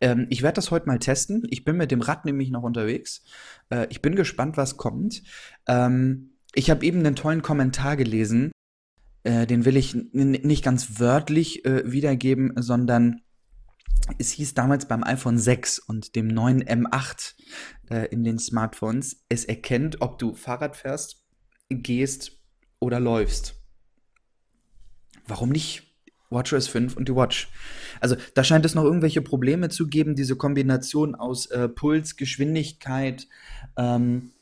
Ähm, ich werde das heute mal testen. Ich bin mit dem Rad nämlich noch unterwegs. Äh, ich bin gespannt, was kommt. Ähm, ich habe eben einen tollen Kommentar gelesen. Äh, den will ich nicht ganz wörtlich äh, wiedergeben, sondern es hieß damals beim iPhone 6 und dem neuen M8 äh, in den Smartphones, es erkennt, ob du Fahrrad fährst, gehst oder läufst. Warum nicht WatchOS 5 und die Watch? Also da scheint es noch irgendwelche Probleme zu geben, diese Kombination aus äh, Puls, Geschwindigkeit ähm,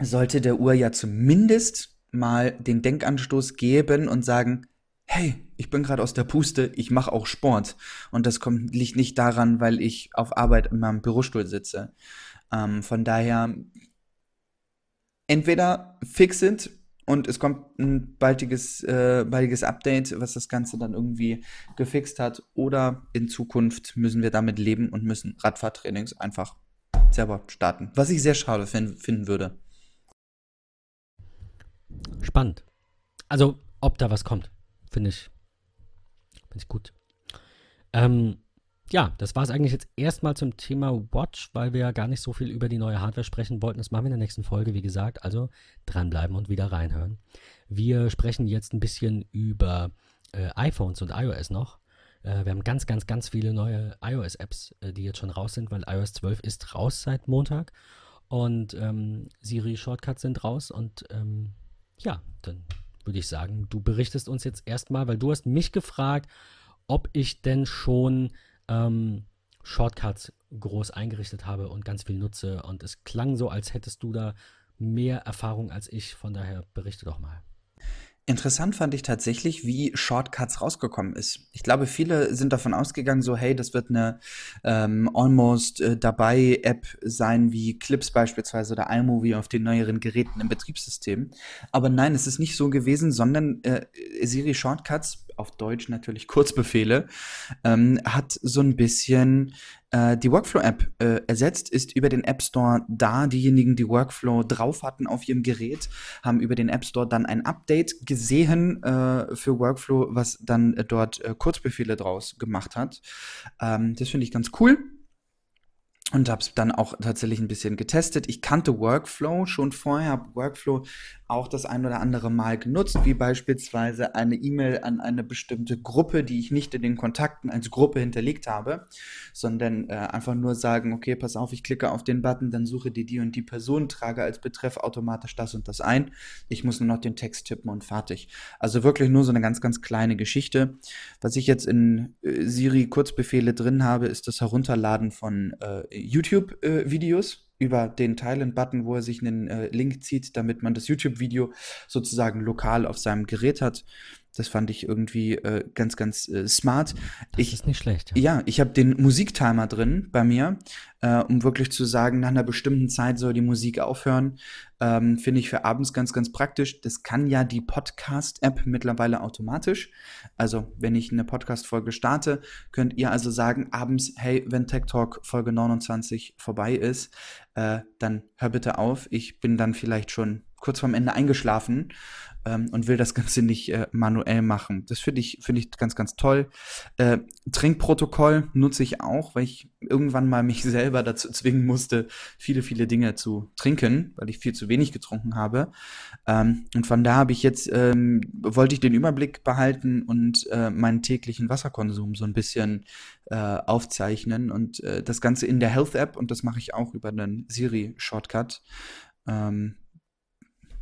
sollte der Uhr ja zumindest mal den Denkanstoß geben und sagen, hey, ich bin gerade aus der Puste, ich mache auch Sport. Und das kommt, liegt nicht daran, weil ich auf Arbeit in meinem Bürostuhl sitze. Ähm, von daher, entweder fix it und es kommt ein baldiges, äh, baldiges Update, was das Ganze dann irgendwie gefixt hat, oder in Zukunft müssen wir damit leben und müssen Radfahrtrainings einfach selber starten. Was ich sehr schade finden würde. Spannend. Also, ob da was kommt. Finde ich, find ich gut. Ähm, ja, das war es eigentlich jetzt erstmal zum Thema Watch, weil wir ja gar nicht so viel über die neue Hardware sprechen wollten. Das machen wir in der nächsten Folge, wie gesagt. Also dranbleiben und wieder reinhören. Wir sprechen jetzt ein bisschen über äh, iPhones und iOS noch. Äh, wir haben ganz, ganz, ganz viele neue iOS-Apps, äh, die jetzt schon raus sind, weil iOS 12 ist raus seit Montag. Und ähm, Siri Shortcuts sind raus. Und ähm, ja, dann würde ich sagen, du berichtest uns jetzt erstmal, weil du hast mich gefragt, ob ich denn schon ähm, Shortcuts groß eingerichtet habe und ganz viel nutze. Und es klang so, als hättest du da mehr Erfahrung als ich. Von daher berichte doch mal. Interessant fand ich tatsächlich, wie Shortcuts rausgekommen ist. Ich glaube, viele sind davon ausgegangen, so hey, das wird eine ähm, almost äh, dabei App sein, wie Clips beispielsweise oder iMovie auf den neueren Geräten im Betriebssystem. Aber nein, es ist nicht so gewesen, sondern äh, Siri Shortcuts auf Deutsch natürlich Kurzbefehle, ähm, hat so ein bisschen äh, die Workflow-App äh, ersetzt, ist über den App Store da. Diejenigen, die Workflow drauf hatten auf ihrem Gerät, haben über den App Store dann ein Update gesehen äh, für Workflow, was dann äh, dort äh, Kurzbefehle draus gemacht hat. Ähm, das finde ich ganz cool und habe es dann auch tatsächlich ein bisschen getestet. Ich kannte Workflow schon vorher, habe Workflow auch das ein oder andere Mal genutzt, wie beispielsweise eine E-Mail an eine bestimmte Gruppe, die ich nicht in den Kontakten als Gruppe hinterlegt habe, sondern äh, einfach nur sagen, okay, pass auf, ich klicke auf den Button, dann suche dir die und die Person, trage als Betreff automatisch das und das ein. Ich muss nur noch den Text tippen und fertig. Also wirklich nur so eine ganz, ganz kleine Geschichte. Was ich jetzt in äh, Siri Kurzbefehle drin habe, ist das Herunterladen von äh, YouTube-Videos. Über den Teilen-Button, wo er sich einen äh, Link zieht, damit man das YouTube-Video sozusagen lokal auf seinem Gerät hat. Das fand ich irgendwie äh, ganz, ganz äh, smart. Das ich, ist nicht schlecht. Ja, ja ich habe den Musiktimer drin bei mir, äh, um wirklich zu sagen, nach einer bestimmten Zeit soll die Musik aufhören. Ähm, Finde ich für abends ganz, ganz praktisch. Das kann ja die Podcast-App mittlerweile automatisch. Also, wenn ich eine Podcast-Folge starte, könnt ihr also sagen, abends, hey, wenn Tech Talk Folge 29 vorbei ist, äh, dann hör bitte auf. Ich bin dann vielleicht schon kurz vorm Ende eingeschlafen ähm, und will das Ganze nicht äh, manuell machen. Das finde ich, finde ich ganz, ganz toll. Äh, Trinkprotokoll nutze ich auch, weil ich irgendwann mal mich selber dazu zwingen musste, viele, viele Dinge zu trinken, weil ich viel zu wenig getrunken habe. Ähm, und von da habe ich jetzt, ähm, wollte ich den Überblick behalten und äh, meinen täglichen Wasserkonsum so ein bisschen äh, aufzeichnen und äh, das Ganze in der Health App und das mache ich auch über einen Siri Shortcut. Ähm,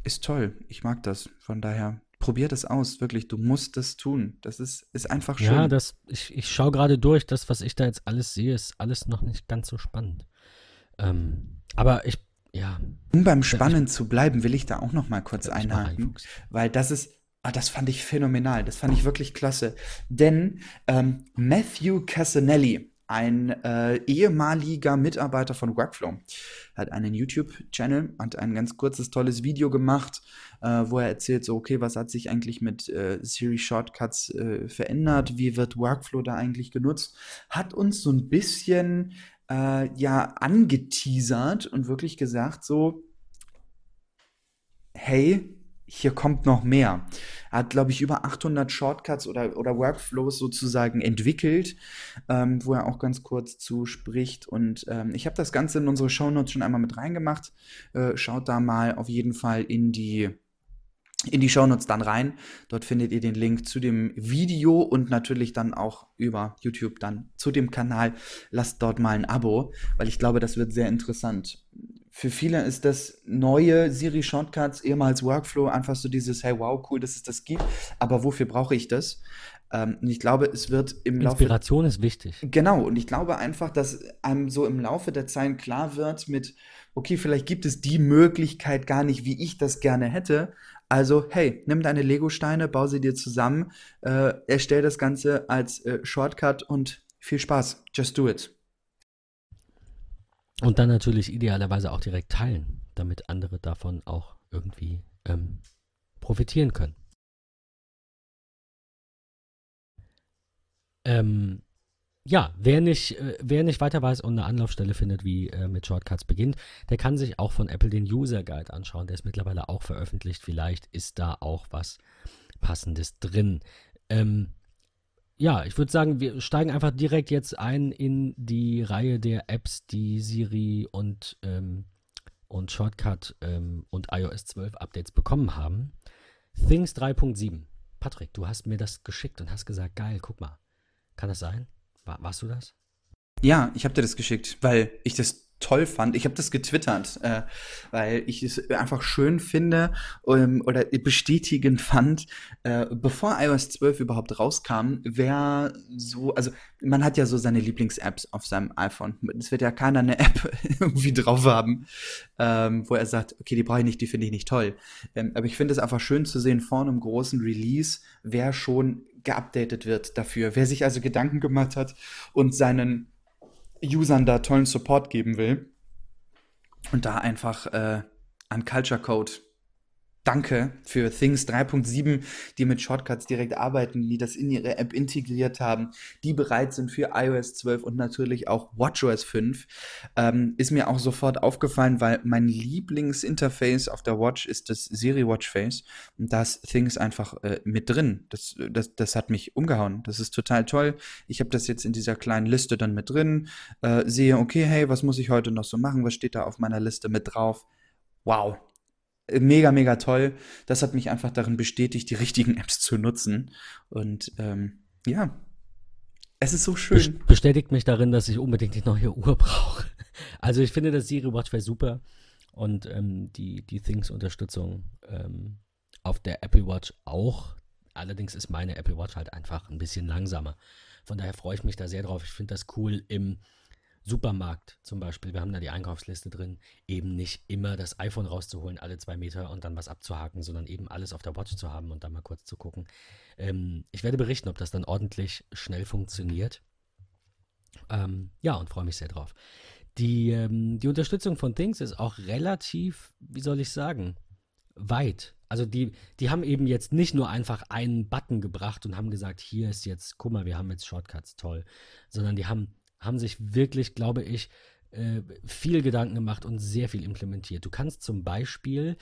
ist toll. Ich mag das. Von daher, probier das aus. Wirklich, du musst das tun. Das ist, ist einfach schön. Ja, das, ich, ich schaue gerade durch. Das, was ich da jetzt alles sehe, ist alles noch nicht ganz so spannend. Ähm, aber ich, ja. Um beim Spannend ich, zu bleiben, will ich da auch noch mal kurz einhaken. Weil das ist, Ah, das fand ich phänomenal. Das fand ich wirklich klasse. Denn ähm, Matthew Casanelli, ein äh, ehemaliger Mitarbeiter von Workflow. hat einen YouTube-Channel, hat ein ganz kurzes, tolles Video gemacht, äh, wo er erzählt, so, okay, was hat sich eigentlich mit äh, Siri Shortcuts äh, verändert? Wie wird Workflow da eigentlich genutzt? Hat uns so ein bisschen, äh, ja, angeteasert und wirklich gesagt, so, hey, hier kommt noch mehr. Er hat, glaube ich, über 800 Shortcuts oder, oder Workflows sozusagen entwickelt, ähm, wo er auch ganz kurz zuspricht. Und ähm, ich habe das Ganze in unsere Shownotes schon einmal mit reingemacht. Äh, schaut da mal auf jeden Fall in die in die Shownotes dann rein. Dort findet ihr den Link zu dem Video und natürlich dann auch über YouTube dann zu dem Kanal. Lasst dort mal ein Abo, weil ich glaube, das wird sehr interessant für viele ist das neue Siri Shortcuts, ehemals Workflow, einfach so dieses, hey, wow, cool, dass es das gibt, aber wofür brauche ich das? Ähm, und ich glaube, es wird im Laufe. Inspiration ist wichtig. Genau, und ich glaube einfach, dass einem so im Laufe der Zeit klar wird mit, okay, vielleicht gibt es die Möglichkeit gar nicht, wie ich das gerne hätte. Also, hey, nimm deine Lego-Steine, bau sie dir zusammen, äh, erstell das Ganze als äh, Shortcut und viel Spaß. Just do it. Und dann natürlich idealerweise auch direkt teilen, damit andere davon auch irgendwie ähm, profitieren können. Ähm, ja, wer nicht, äh, wer nicht weiter weiß und eine Anlaufstelle findet, wie äh, mit Shortcuts beginnt, der kann sich auch von Apple den User Guide anschauen. Der ist mittlerweile auch veröffentlicht. Vielleicht ist da auch was Passendes drin. Ähm, ja, ich würde sagen, wir steigen einfach direkt jetzt ein in die Reihe der Apps, die Siri und, ähm, und Shortcut ähm, und iOS 12 Updates bekommen haben. Things 3.7. Patrick, du hast mir das geschickt und hast gesagt, geil, guck mal. Kann das sein? War, warst du das? Ja, ich habe dir das geschickt, weil ich das toll fand. Ich habe das getwittert, äh, weil ich es einfach schön finde ähm, oder bestätigend fand, äh, bevor iOS 12 überhaupt rauskam, wer so, also man hat ja so seine Lieblings-Apps auf seinem iPhone. Es wird ja keiner eine App irgendwie drauf haben, ähm, wo er sagt, okay, die brauche ich nicht, die finde ich nicht toll. Ähm, aber ich finde es einfach schön zu sehen, vor einem großen Release, wer schon geupdatet wird dafür, wer sich also Gedanken gemacht hat und seinen Usern da tollen Support geben will. Und da einfach äh, an Culture Code Danke für Things 3.7, die mit Shortcuts direkt arbeiten, die das in ihre App integriert haben, die bereit sind für iOS 12 und natürlich auch WatchOS 5. Ähm, ist mir auch sofort aufgefallen, weil mein Lieblingsinterface auf der Watch ist das Siri Watch Face und da ist Things einfach äh, mit drin. Das, das, das hat mich umgehauen. Das ist total toll. Ich habe das jetzt in dieser kleinen Liste dann mit drin, äh, sehe, okay, hey, was muss ich heute noch so machen? Was steht da auf meiner Liste mit drauf? Wow, mega, mega toll. Das hat mich einfach darin bestätigt, die richtigen Apps zu nutzen. Und ähm, ja, es ist so schön. Bestätigt mich darin, dass ich unbedingt die neue Uhr brauche. Also ich finde das Siri Watch wäre super und ähm, die, die Things-Unterstützung ähm, auf der Apple Watch auch. Allerdings ist meine Apple Watch halt einfach ein bisschen langsamer. Von daher freue ich mich da sehr drauf. Ich finde das cool im Supermarkt zum Beispiel, wir haben da die Einkaufsliste drin, eben nicht immer das iPhone rauszuholen, alle zwei Meter und dann was abzuhaken, sondern eben alles auf der Watch zu haben und dann mal kurz zu gucken. Ähm, ich werde berichten, ob das dann ordentlich schnell funktioniert. Ähm, ja, und freue mich sehr drauf. Die, ähm, die Unterstützung von Things ist auch relativ, wie soll ich sagen, weit. Also die, die haben eben jetzt nicht nur einfach einen Button gebracht und haben gesagt, hier ist jetzt, guck mal, wir haben jetzt Shortcuts, toll, sondern die haben haben sich wirklich, glaube ich, äh, viel Gedanken gemacht und sehr viel implementiert. Du kannst zum Beispiel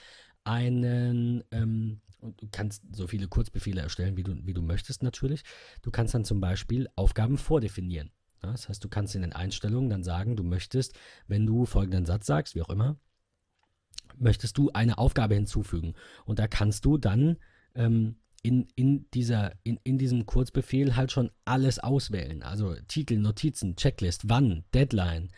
einen, ähm, du kannst so viele Kurzbefehle erstellen, wie du, wie du möchtest natürlich. Du kannst dann zum Beispiel Aufgaben vordefinieren. Ja, das heißt, du kannst in den Einstellungen dann sagen, du möchtest, wenn du folgenden Satz sagst, wie auch immer, möchtest du eine Aufgabe hinzufügen. Und da kannst du dann ähm, in, in, dieser, in, in diesem Kurzbefehl halt schon alles auswählen. Also Titel, Notizen, Checklist, wann, Deadline,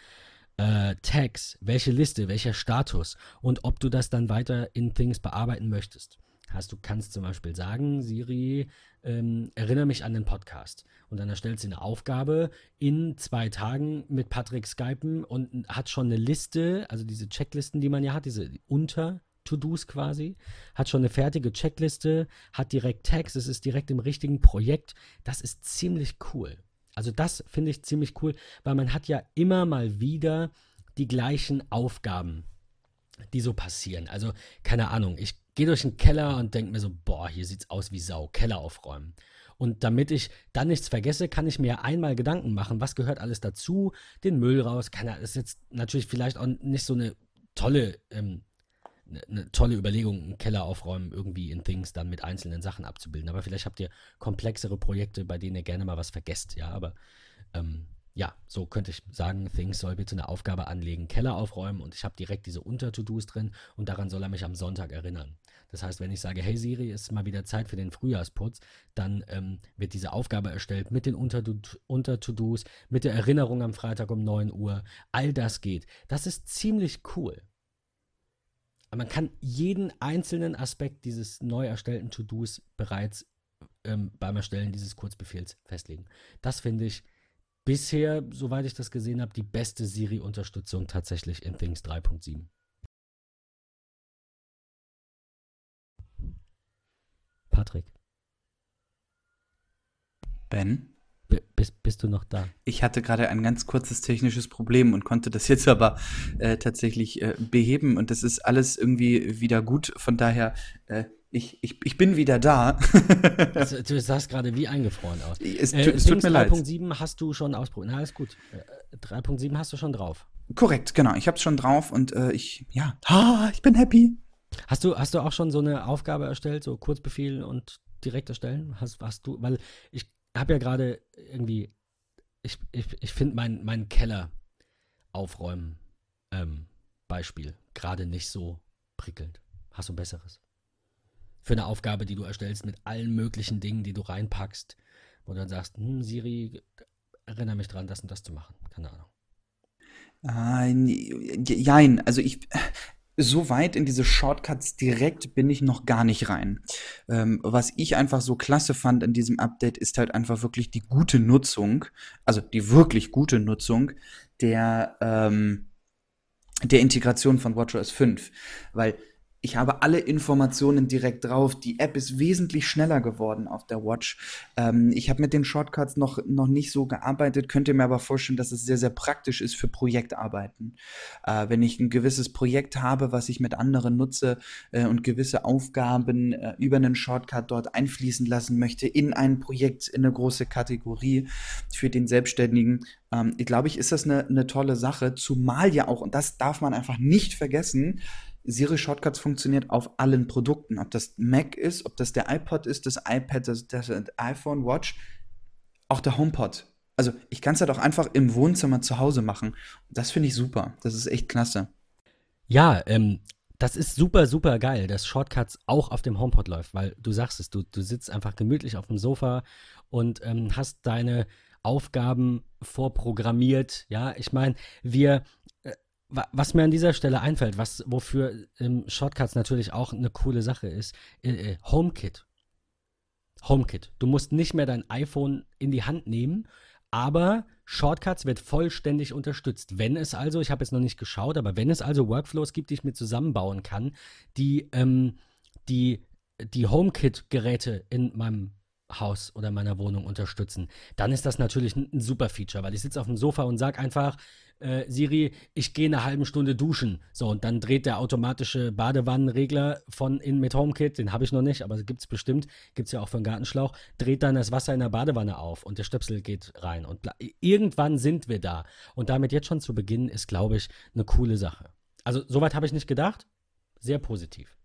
äh, Tags, welche Liste, welcher Status und ob du das dann weiter in Things bearbeiten möchtest. Heißt, du kannst zum Beispiel sagen, Siri, ähm, erinnere mich an den Podcast. Und dann erstellt sie eine Aufgabe in zwei Tagen mit Patrick Skypen und hat schon eine Liste, also diese Checklisten, die man ja hat, diese unter To-Dos quasi, hat schon eine fertige Checkliste, hat direkt Tags, es ist direkt im richtigen Projekt. Das ist ziemlich cool. Also das finde ich ziemlich cool, weil man hat ja immer mal wieder die gleichen Aufgaben, die so passieren. Also keine Ahnung, ich gehe durch den Keller und denke mir so, boah, hier sieht's aus wie Sau, Keller aufräumen. Und damit ich dann nichts vergesse, kann ich mir einmal Gedanken machen, was gehört alles dazu, den Müll raus. Kann, das ist jetzt natürlich vielleicht auch nicht so eine tolle ähm, eine tolle Überlegung, einen Keller aufräumen, irgendwie in Things dann mit einzelnen Sachen abzubilden. Aber vielleicht habt ihr komplexere Projekte, bei denen ihr gerne mal was vergesst, ja. Aber ähm, ja, so könnte ich sagen, Things soll bitte eine Aufgabe anlegen, Keller aufräumen und ich habe direkt diese Unter-To-Dos drin und daran soll er mich am Sonntag erinnern. Das heißt, wenn ich sage, hey Siri, ist mal wieder Zeit für den Frühjahrsputz, dann ähm, wird diese Aufgabe erstellt mit den Unter-To-Dos, mit der Erinnerung am Freitag um 9 Uhr. All das geht. Das ist ziemlich cool man kann jeden einzelnen Aspekt dieses neu erstellten To-Dos bereits ähm, beim Erstellen dieses Kurzbefehls festlegen. Das finde ich bisher, soweit ich das gesehen habe, die beste Siri-Unterstützung tatsächlich in Things 3.7. Patrick. Ben? Bist, bist du noch da? Ich hatte gerade ein ganz kurzes technisches Problem und konnte das jetzt aber äh, tatsächlich äh, beheben und das ist alles irgendwie wieder gut. Von daher, äh, ich, ich, ich bin wieder da. also, du sahst gerade wie eingefroren aus. Es, äh, es tut mir leid. 3.7 hast du schon ausprobiert. Na, alles gut. 3.7 äh, hast du schon drauf. Korrekt, genau. Ich habe es schon drauf und äh, ich, ja, ha, ich bin happy. Hast du, hast du auch schon so eine Aufgabe erstellt, so Kurzbefehl und direkt erstellen? Hast, hast du, weil ich habe ja gerade irgendwie, ich, ich, ich finde mein, mein Keller aufräumen ähm, Beispiel gerade nicht so prickelnd. Hast du ein besseres? Für eine Aufgabe, die du erstellst mit allen möglichen Dingen, die du reinpackst, wo du dann sagst, hm, Siri, erinnere mich dran, das und das zu machen. Keine Ahnung. Äh, jein, also ich, so weit in diese Shortcuts direkt bin ich noch gar nicht rein. Ähm, was ich einfach so klasse fand in diesem Update, ist halt einfach wirklich die gute Nutzung, also die wirklich gute Nutzung der, ähm, der Integration von WatchOS 5. Weil ich habe alle Informationen direkt drauf. Die App ist wesentlich schneller geworden auf der Watch. Ähm, ich habe mit den Shortcuts noch, noch nicht so gearbeitet, könnte mir aber vorstellen, dass es sehr, sehr praktisch ist für Projektarbeiten. Äh, wenn ich ein gewisses Projekt habe, was ich mit anderen nutze äh, und gewisse Aufgaben äh, über einen Shortcut dort einfließen lassen möchte in ein Projekt, in eine große Kategorie für den Selbstständigen, ähm, glaube ich, ist das eine, eine tolle Sache, zumal ja auch, und das darf man einfach nicht vergessen, Siri Shortcuts funktioniert auf allen Produkten. Ob das Mac ist, ob das der iPod ist, das iPad, das, das iPhone, Watch, auch der HomePod. Also ich kann es halt auch einfach im Wohnzimmer zu Hause machen. Das finde ich super. Das ist echt klasse. Ja, ähm, das ist super, super geil, dass Shortcuts auch auf dem HomePod läuft, weil du sagst es, du, du sitzt einfach gemütlich auf dem Sofa und ähm, hast deine Aufgaben vorprogrammiert. Ja, ich meine, wir was mir an dieser Stelle einfällt, was wofür ähm, Shortcuts natürlich auch eine coole Sache ist, äh, äh, HomeKit. HomeKit. Du musst nicht mehr dein iPhone in die Hand nehmen, aber Shortcuts wird vollständig unterstützt. Wenn es also, ich habe jetzt noch nicht geschaut, aber wenn es also Workflows gibt, die ich mir zusammenbauen kann, die ähm, die, die HomeKit-Geräte in meinem Haus oder meiner Wohnung unterstützen, dann ist das natürlich ein, ein super Feature, weil ich sitze auf dem Sofa und sage einfach, äh, Siri, ich gehe eine halbe Stunde duschen. So, und dann dreht der automatische Badewannenregler von in mit HomeKit, den habe ich noch nicht, aber gibt es bestimmt, gibt es ja auch für einen Gartenschlauch, dreht dann das Wasser in der Badewanne auf und der Stöpsel geht rein. Und irgendwann sind wir da. Und damit jetzt schon zu beginnen, ist, glaube ich, eine coole Sache. Also, soweit habe ich nicht gedacht. Sehr positiv.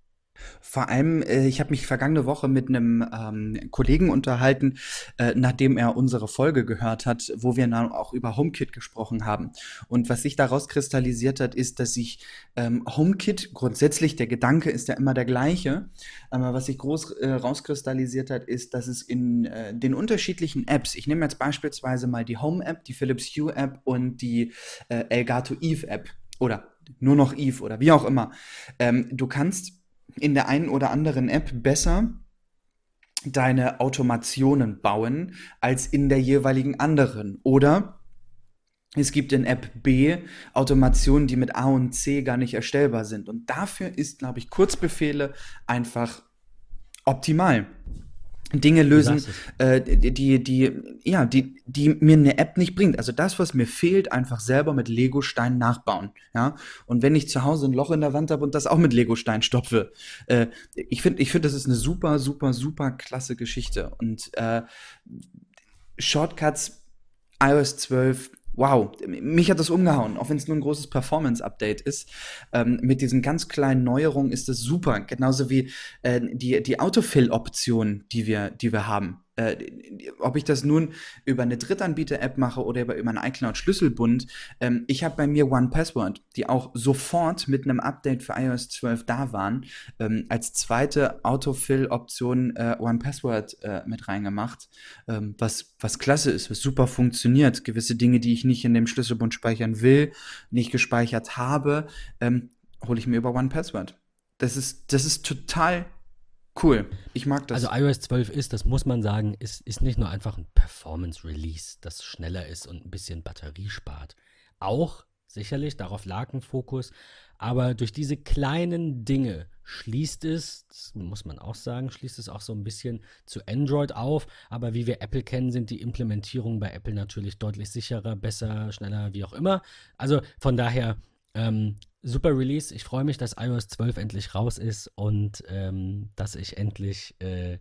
Vor allem, äh, ich habe mich vergangene Woche mit einem ähm, Kollegen unterhalten, äh, nachdem er unsere Folge gehört hat, wo wir dann auch über HomeKit gesprochen haben. Und was sich daraus kristallisiert hat, ist, dass sich ähm, HomeKit grundsätzlich, der Gedanke ist ja immer der gleiche, aber was sich groß äh, rauskristallisiert hat, ist, dass es in äh, den unterschiedlichen Apps, ich nehme jetzt beispielsweise mal die Home-App, die Philips Hue-App und die äh, Elgato Eve-App oder nur noch Eve oder wie auch immer, ähm, du kannst in der einen oder anderen App besser deine Automationen bauen als in der jeweiligen anderen. Oder es gibt in App B Automationen, die mit A und C gar nicht erstellbar sind. Und dafür ist, glaube ich, Kurzbefehle einfach optimal. Dinge lösen, äh, die, die, ja, die, die mir eine App nicht bringt. Also das, was mir fehlt, einfach selber mit Lego-Steinen nachbauen. Ja. Und wenn ich zu Hause ein Loch in der Wand habe und das auch mit Lego-Stein stopfe, äh, ich finde, ich finde, das ist eine super, super, super klasse Geschichte. Und äh, Shortcuts iOS 12 wow, mich hat das umgehauen, auch wenn es nur ein großes Performance-Update ist. Ähm, mit diesen ganz kleinen Neuerungen ist das super. Genauso wie äh, die, die Autofill-Option, die wir, die wir haben äh, ob ich das nun über eine Drittanbieter-App mache oder über, über einen iCloud-Schlüsselbund, ähm, ich habe bei mir OnePassword, die auch sofort mit einem Update für iOS 12 da waren, ähm, als zweite Autofill-Option äh, OnePassword äh, mit reingemacht, ähm, was, was klasse ist, was super funktioniert. Gewisse Dinge, die ich nicht in dem Schlüsselbund speichern will, nicht gespeichert habe, ähm, hole ich mir über OnePassword. Das ist, das ist total Cool, ich mag das. Also iOS 12 ist, das muss man sagen, ist, ist nicht nur einfach ein Performance-Release, das schneller ist und ein bisschen Batterie spart. Auch sicherlich, darauf lag ein Fokus, aber durch diese kleinen Dinge schließt es, das muss man auch sagen, schließt es auch so ein bisschen zu Android auf. Aber wie wir Apple kennen, sind die Implementierungen bei Apple natürlich deutlich sicherer, besser, schneller, wie auch immer. Also von daher ähm, super Release. Ich freue mich, dass iOS 12 endlich raus ist und ähm, dass ich endlich, äh,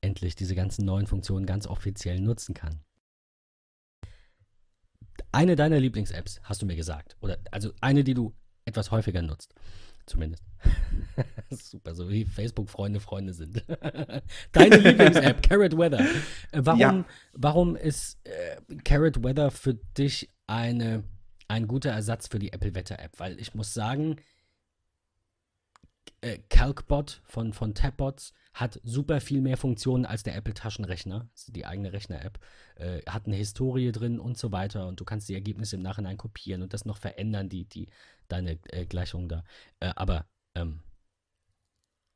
endlich diese ganzen neuen Funktionen ganz offiziell nutzen kann. Eine deiner Lieblings-Apps, hast du mir gesagt. Oder also eine, die du etwas häufiger nutzt. Zumindest. Super, so wie Facebook-Freunde Freunde sind. Deine Lieblings-App, Carrot Weather. Äh, warum, ja. warum ist äh, Carrot Weather für dich eine ein guter Ersatz für die Apple Wetter App, weil ich muss sagen, äh, CalcBot von, von Tabbots hat super viel mehr Funktionen als der Apple Taschenrechner, die eigene Rechner-App, äh, hat eine Historie drin und so weiter und du kannst die Ergebnisse im Nachhinein kopieren und das noch verändern, die, die, deine äh, Gleichung da. Äh, aber ähm,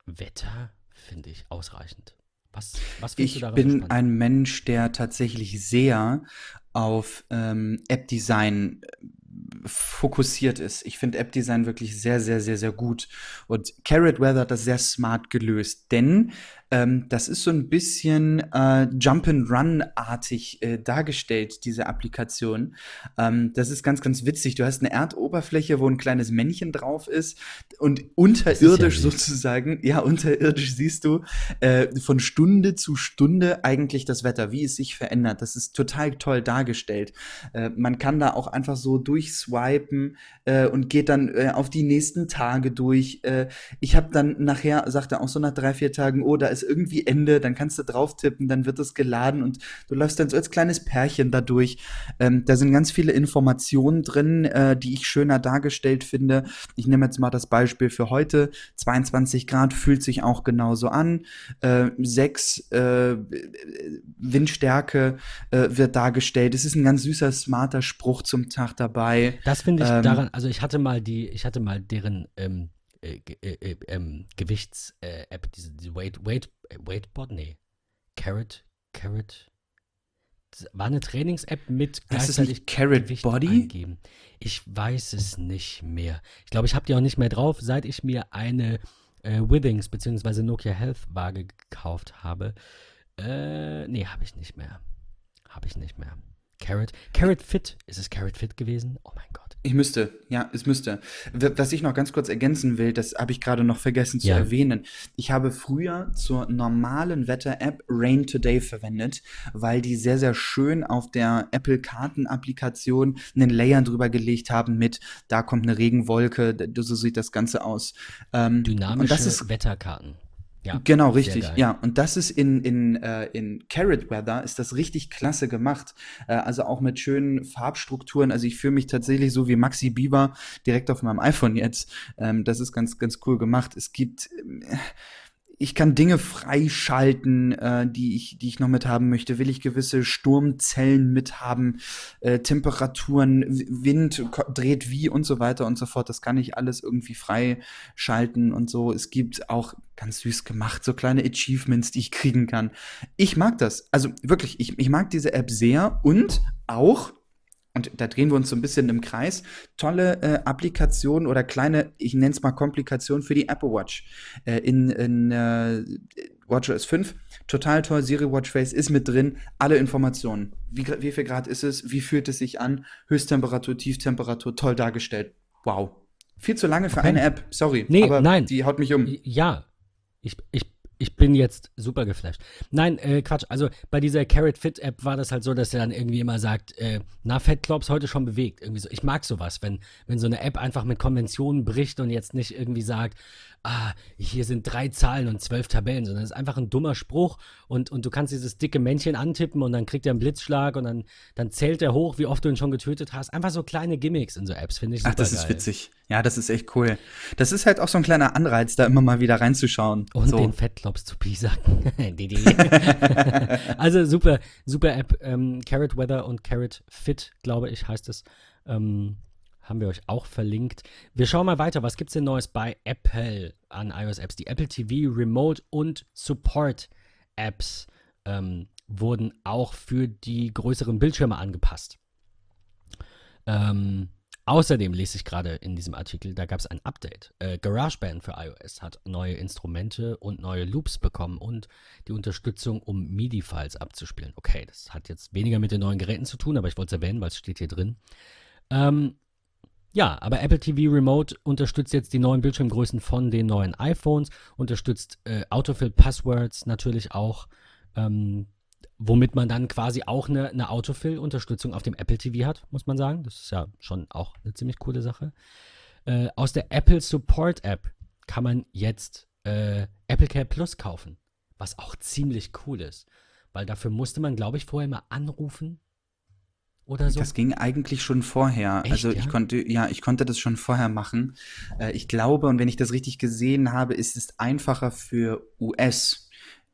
Wetter finde ich ausreichend. Was, was ich bin spannend? ein Mensch, der tatsächlich sehr auf ähm, App-Design fokussiert ist. Ich finde App-Design wirklich sehr, sehr, sehr, sehr gut. Und Carrot Weather hat das sehr smart gelöst, denn ähm, das ist so ein bisschen äh, Jump-and-Run-artig äh, dargestellt, diese Applikation. Ähm, das ist ganz, ganz witzig. Du hast eine Erdoberfläche, wo ein kleines Männchen drauf ist und unterirdisch ja sozusagen, ja, unterirdisch siehst du äh, von Stunde zu Stunde eigentlich das Wetter, wie es sich verändert. Das ist total toll dargestellt. Äh, man kann da auch einfach so durchswipen äh, und geht dann äh, auf die nächsten Tage durch. ich habe dann nachher, sagt er auch so nach drei, vier Tagen, oh, da ist irgendwie Ende, dann kannst du drauf tippen, dann wird es geladen und du läufst dann so als kleines Pärchen dadurch. Ähm, da sind ganz viele Informationen drin, äh, die ich schöner dargestellt finde. Ich nehme jetzt mal das Beispiel für heute. 22 Grad fühlt sich auch genauso an. Äh, 6 äh, Windstärke äh, wird dargestellt. Es ist ein ganz süßer, smarter Spruch zum Tag dabei. Das finde ich ähm, daran, also ich hatte mal die, ich hatte mal deren ähm, äh, äh, äh, ähm, Gewichts-App, diese, diese Weight, Weight, Weightbot, nee, Carrot, Carrot, das war eine Trainings-App mit gleichzeitig Carrot Gewicht Body? Eingeben. Ich weiß es nicht mehr. Ich glaube, ich habe die auch nicht mehr drauf, seit ich mir eine äh, Withings bzw. Nokia Health Waage gekauft habe. Äh, nee, habe ich nicht mehr. Habe ich nicht mehr. Carrot. Carrot Fit. Ist es Carrot Fit gewesen? Oh mein Gott. Ich müsste, ja, es müsste. Was ich noch ganz kurz ergänzen will, das habe ich gerade noch vergessen zu ja. erwähnen. Ich habe früher zur normalen Wetter-App Rain Today verwendet, weil die sehr, sehr schön auf der Apple-Karten-Applikation einen Layer drüber gelegt haben mit, da kommt eine Regenwolke, so sieht das Ganze aus. Ähm, Dynamische Wetterkarten. Ja, genau, richtig. Ja, und das ist in, in, äh, in Carrot Weather ist das richtig klasse gemacht. Äh, also auch mit schönen Farbstrukturen. Also ich fühle mich tatsächlich so wie Maxi Bieber direkt auf meinem iPhone jetzt. Ähm, das ist ganz, ganz cool gemacht. Es gibt. Äh, ich kann Dinge freischalten, äh, die ich, die ich noch mithaben möchte. Will ich gewisse Sturmzellen mithaben, äh, Temperaturen, Wind dreht wie und so weiter und so fort. Das kann ich alles irgendwie freischalten und so. Es gibt auch ganz süß gemacht, so kleine Achievements, die ich kriegen kann. Ich mag das. Also wirklich, ich, ich mag diese App sehr und auch und da drehen wir uns so ein bisschen im Kreis, tolle äh, Applikationen oder kleine, ich nenne es mal Komplikationen für die Apple Watch. Äh, in in äh, WatchOS 5, total toll, Siri Watch Face ist mit drin, alle Informationen. Wie, wie viel Grad ist es, wie fühlt es sich an, Höchsttemperatur, Tieftemperatur, toll dargestellt. Wow. Viel zu lange für okay. eine App, sorry. Nee, aber nein. die haut mich um. Ja, ich, ich ich bin jetzt super geflasht. Nein, äh, Quatsch. Also bei dieser Carrot Fit App war das halt so, dass er dann irgendwie immer sagt, äh, na, Fettklops heute schon bewegt. Irgendwie so. Ich mag sowas, wenn, wenn so eine App einfach mit Konventionen bricht und jetzt nicht irgendwie sagt, ah, hier sind drei Zahlen und zwölf Tabellen, sondern es ist einfach ein dummer Spruch und, und du kannst dieses dicke Männchen antippen und dann kriegt er einen Blitzschlag und dann, dann zählt er hoch, wie oft du ihn schon getötet hast. Einfach so kleine Gimmicks in so Apps, finde ich super Ach, das geil. ist witzig. Ja, das ist echt cool. Das ist halt auch so ein kleiner Anreiz, da immer mal wieder reinzuschauen. Und so. den Fettklops zu piesacken. also super, super App. Ähm, Carrot Weather und Carrot Fit, glaube ich, heißt es. Ähm, haben wir euch auch verlinkt. Wir schauen mal weiter. Was gibt es denn Neues bei Apple an iOS-Apps? Die Apple TV Remote und Support-Apps ähm, wurden auch für die größeren Bildschirme angepasst. Ähm, außerdem lese ich gerade in diesem Artikel, da gab es ein Update. Äh, GarageBand für iOS hat neue Instrumente und neue Loops bekommen und die Unterstützung, um MIDI-Files abzuspielen. Okay, das hat jetzt weniger mit den neuen Geräten zu tun, aber ich wollte es erwähnen, weil es steht hier drin. Ähm, ja, aber Apple TV Remote unterstützt jetzt die neuen Bildschirmgrößen von den neuen iPhones, unterstützt äh, Autofill Passwords natürlich auch, ähm, womit man dann quasi auch eine, eine Autofill-Unterstützung auf dem Apple TV hat, muss man sagen. Das ist ja schon auch eine ziemlich coole Sache. Äh, aus der Apple Support App kann man jetzt äh, Apple Care Plus kaufen, was auch ziemlich cool ist, weil dafür musste man, glaube ich, vorher mal anrufen oder so? Das ging eigentlich schon vorher. Echt, also ich ja? konnte, ja, ich konnte das schon vorher machen. Äh, ich glaube, und wenn ich das richtig gesehen habe, ist es einfacher für US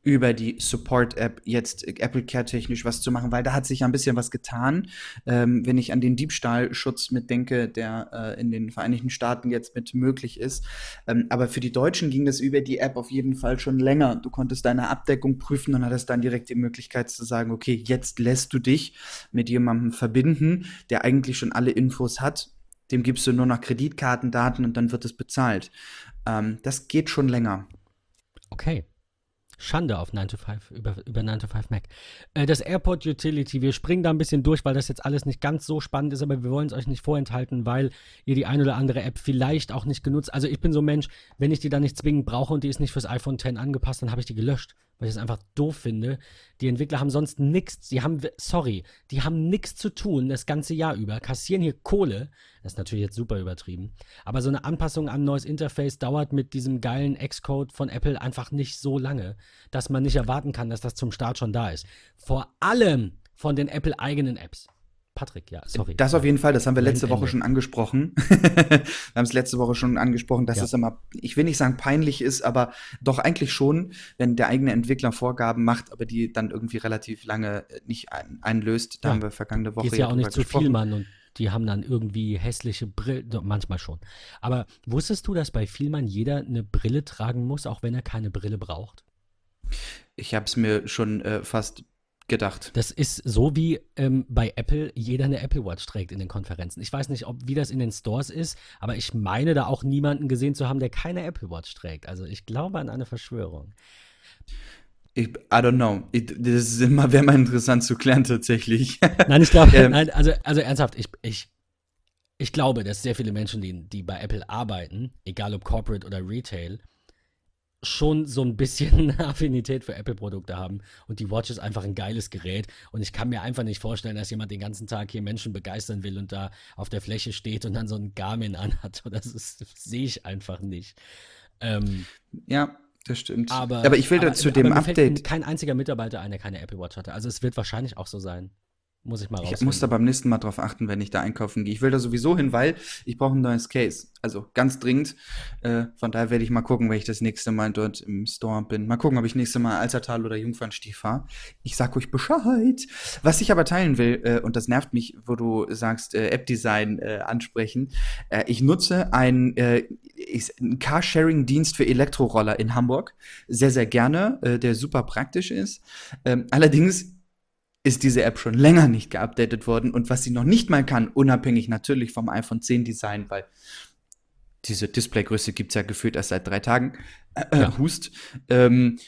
über die Support-App jetzt äh, Apple Care technisch was zu machen, weil da hat sich ja ein bisschen was getan. Ähm, wenn ich an den Diebstahlschutz mitdenke, der äh, in den Vereinigten Staaten jetzt mit möglich ist. Ähm, aber für die Deutschen ging das über die App auf jeden Fall schon länger. Du konntest deine Abdeckung prüfen und hattest dann direkt die Möglichkeit zu sagen, okay, jetzt lässt du dich mit jemandem verbinden, der eigentlich schon alle Infos hat. Dem gibst du nur noch Kreditkartendaten und dann wird es bezahlt. Ähm, das geht schon länger. Okay. Schande auf 9 to 5, über, über 9 to 5 Mac. Äh, das Airport Utility, wir springen da ein bisschen durch, weil das jetzt alles nicht ganz so spannend ist, aber wir wollen es euch nicht vorenthalten, weil ihr die ein oder andere App vielleicht auch nicht genutzt. Also ich bin so ein Mensch, wenn ich die dann nicht zwingend brauche und die ist nicht fürs iPhone X angepasst, dann habe ich die gelöscht, weil ich es einfach doof finde. Die Entwickler haben sonst nichts, die haben, sorry, die haben nichts zu tun das ganze Jahr über, kassieren hier Kohle. Das ist natürlich jetzt super übertrieben. Aber so eine Anpassung an ein neues Interface dauert mit diesem geilen Xcode von Apple einfach nicht so lange, dass man nicht erwarten kann, dass das zum Start schon da ist. Vor allem von den Apple-eigenen Apps. Patrick, ja, sorry. Das auf jeden Fall, das haben wir letzte. Woche schon angesprochen. wir haben es letzte Woche schon angesprochen, dass Ja. es immer, ich will nicht sagen peinlich ist, aber doch eigentlich schon, wenn der eigene Entwickler Vorgaben macht, aber die dann irgendwie relativ lange äh, nicht ein, einlöst. Da Ja. haben wir vergangene Woche ist ja auch nicht zu viel. Mann. Und die haben dann irgendwie hässliche Brillen, manchmal schon. Aber wusstest du, dass bei Vielmann jeder eine Brille tragen muss, auch wenn er keine Brille braucht? Ich habe es mir schon äh, fast gedacht. Das ist so wie ähm, bei Apple jeder eine Apple Watch trägt in den Konferenzen. Ich weiß nicht, ob wie das in den Stores ist, aber ich meine da auch niemanden gesehen zu haben, der keine Apple Watch trägt. Also ich glaube an eine Verschwörung. Ich, I don't know. Ich, das wäre mal interessant zu klären tatsächlich. Nein, ich glaube, Ähm. nein, also, also ernsthaft, ich, ich, ich glaube, dass sehr viele Menschen, die, die bei Apple arbeiten, egal ob Corporate oder Retail, schon so ein bisschen eine Affinität für Apple-Produkte haben. Und die Watch ist einfach ein geiles Gerät. Und ich kann mir einfach nicht vorstellen, dass jemand den ganzen Tag hier Menschen begeistern will und da auf der Fläche steht und dann so ein Garmin anhat. Das, ist- das sehe ich einfach nicht. Ähm, ja, das stimmt. aber, aber ich will aber, da zu aber dem Update. kein einziger Mitarbeiter ein, der keine Apple Watch hatte. Also es wird wahrscheinlich auch so sein. Muss ich mal Ich rausfinden. muss da beim nächsten Mal drauf achten, wenn ich da einkaufen gehe. Ich will da sowieso hin, weil ich brauche ein neues Case. Also ganz dringend. Äh, von daher werde ich mal gucken, wenn ich das nächste Mal dort im Store bin. Mal gucken, ob ich nächste Mal Alzertal oder Jungfernstief fahre. Ich sag euch Bescheid. Was ich aber teilen will, äh, und das nervt mich, wo du sagst, äh, App-Design äh, ansprechen. Äh, ich nutze ein äh, ich- einen Carsharing-Dienst für Elektroroller in Hamburg. Sehr, sehr gerne, der super praktisch ist. Ähm, allerdings ist diese App schon länger nicht geupdatet worden und was sie noch nicht mal kann, unabhängig natürlich vom iPhone 10 Design, weil diese Displaygröße gibt's ja gefühlt erst seit drei Tagen, äh, Ja. Hust, ähm,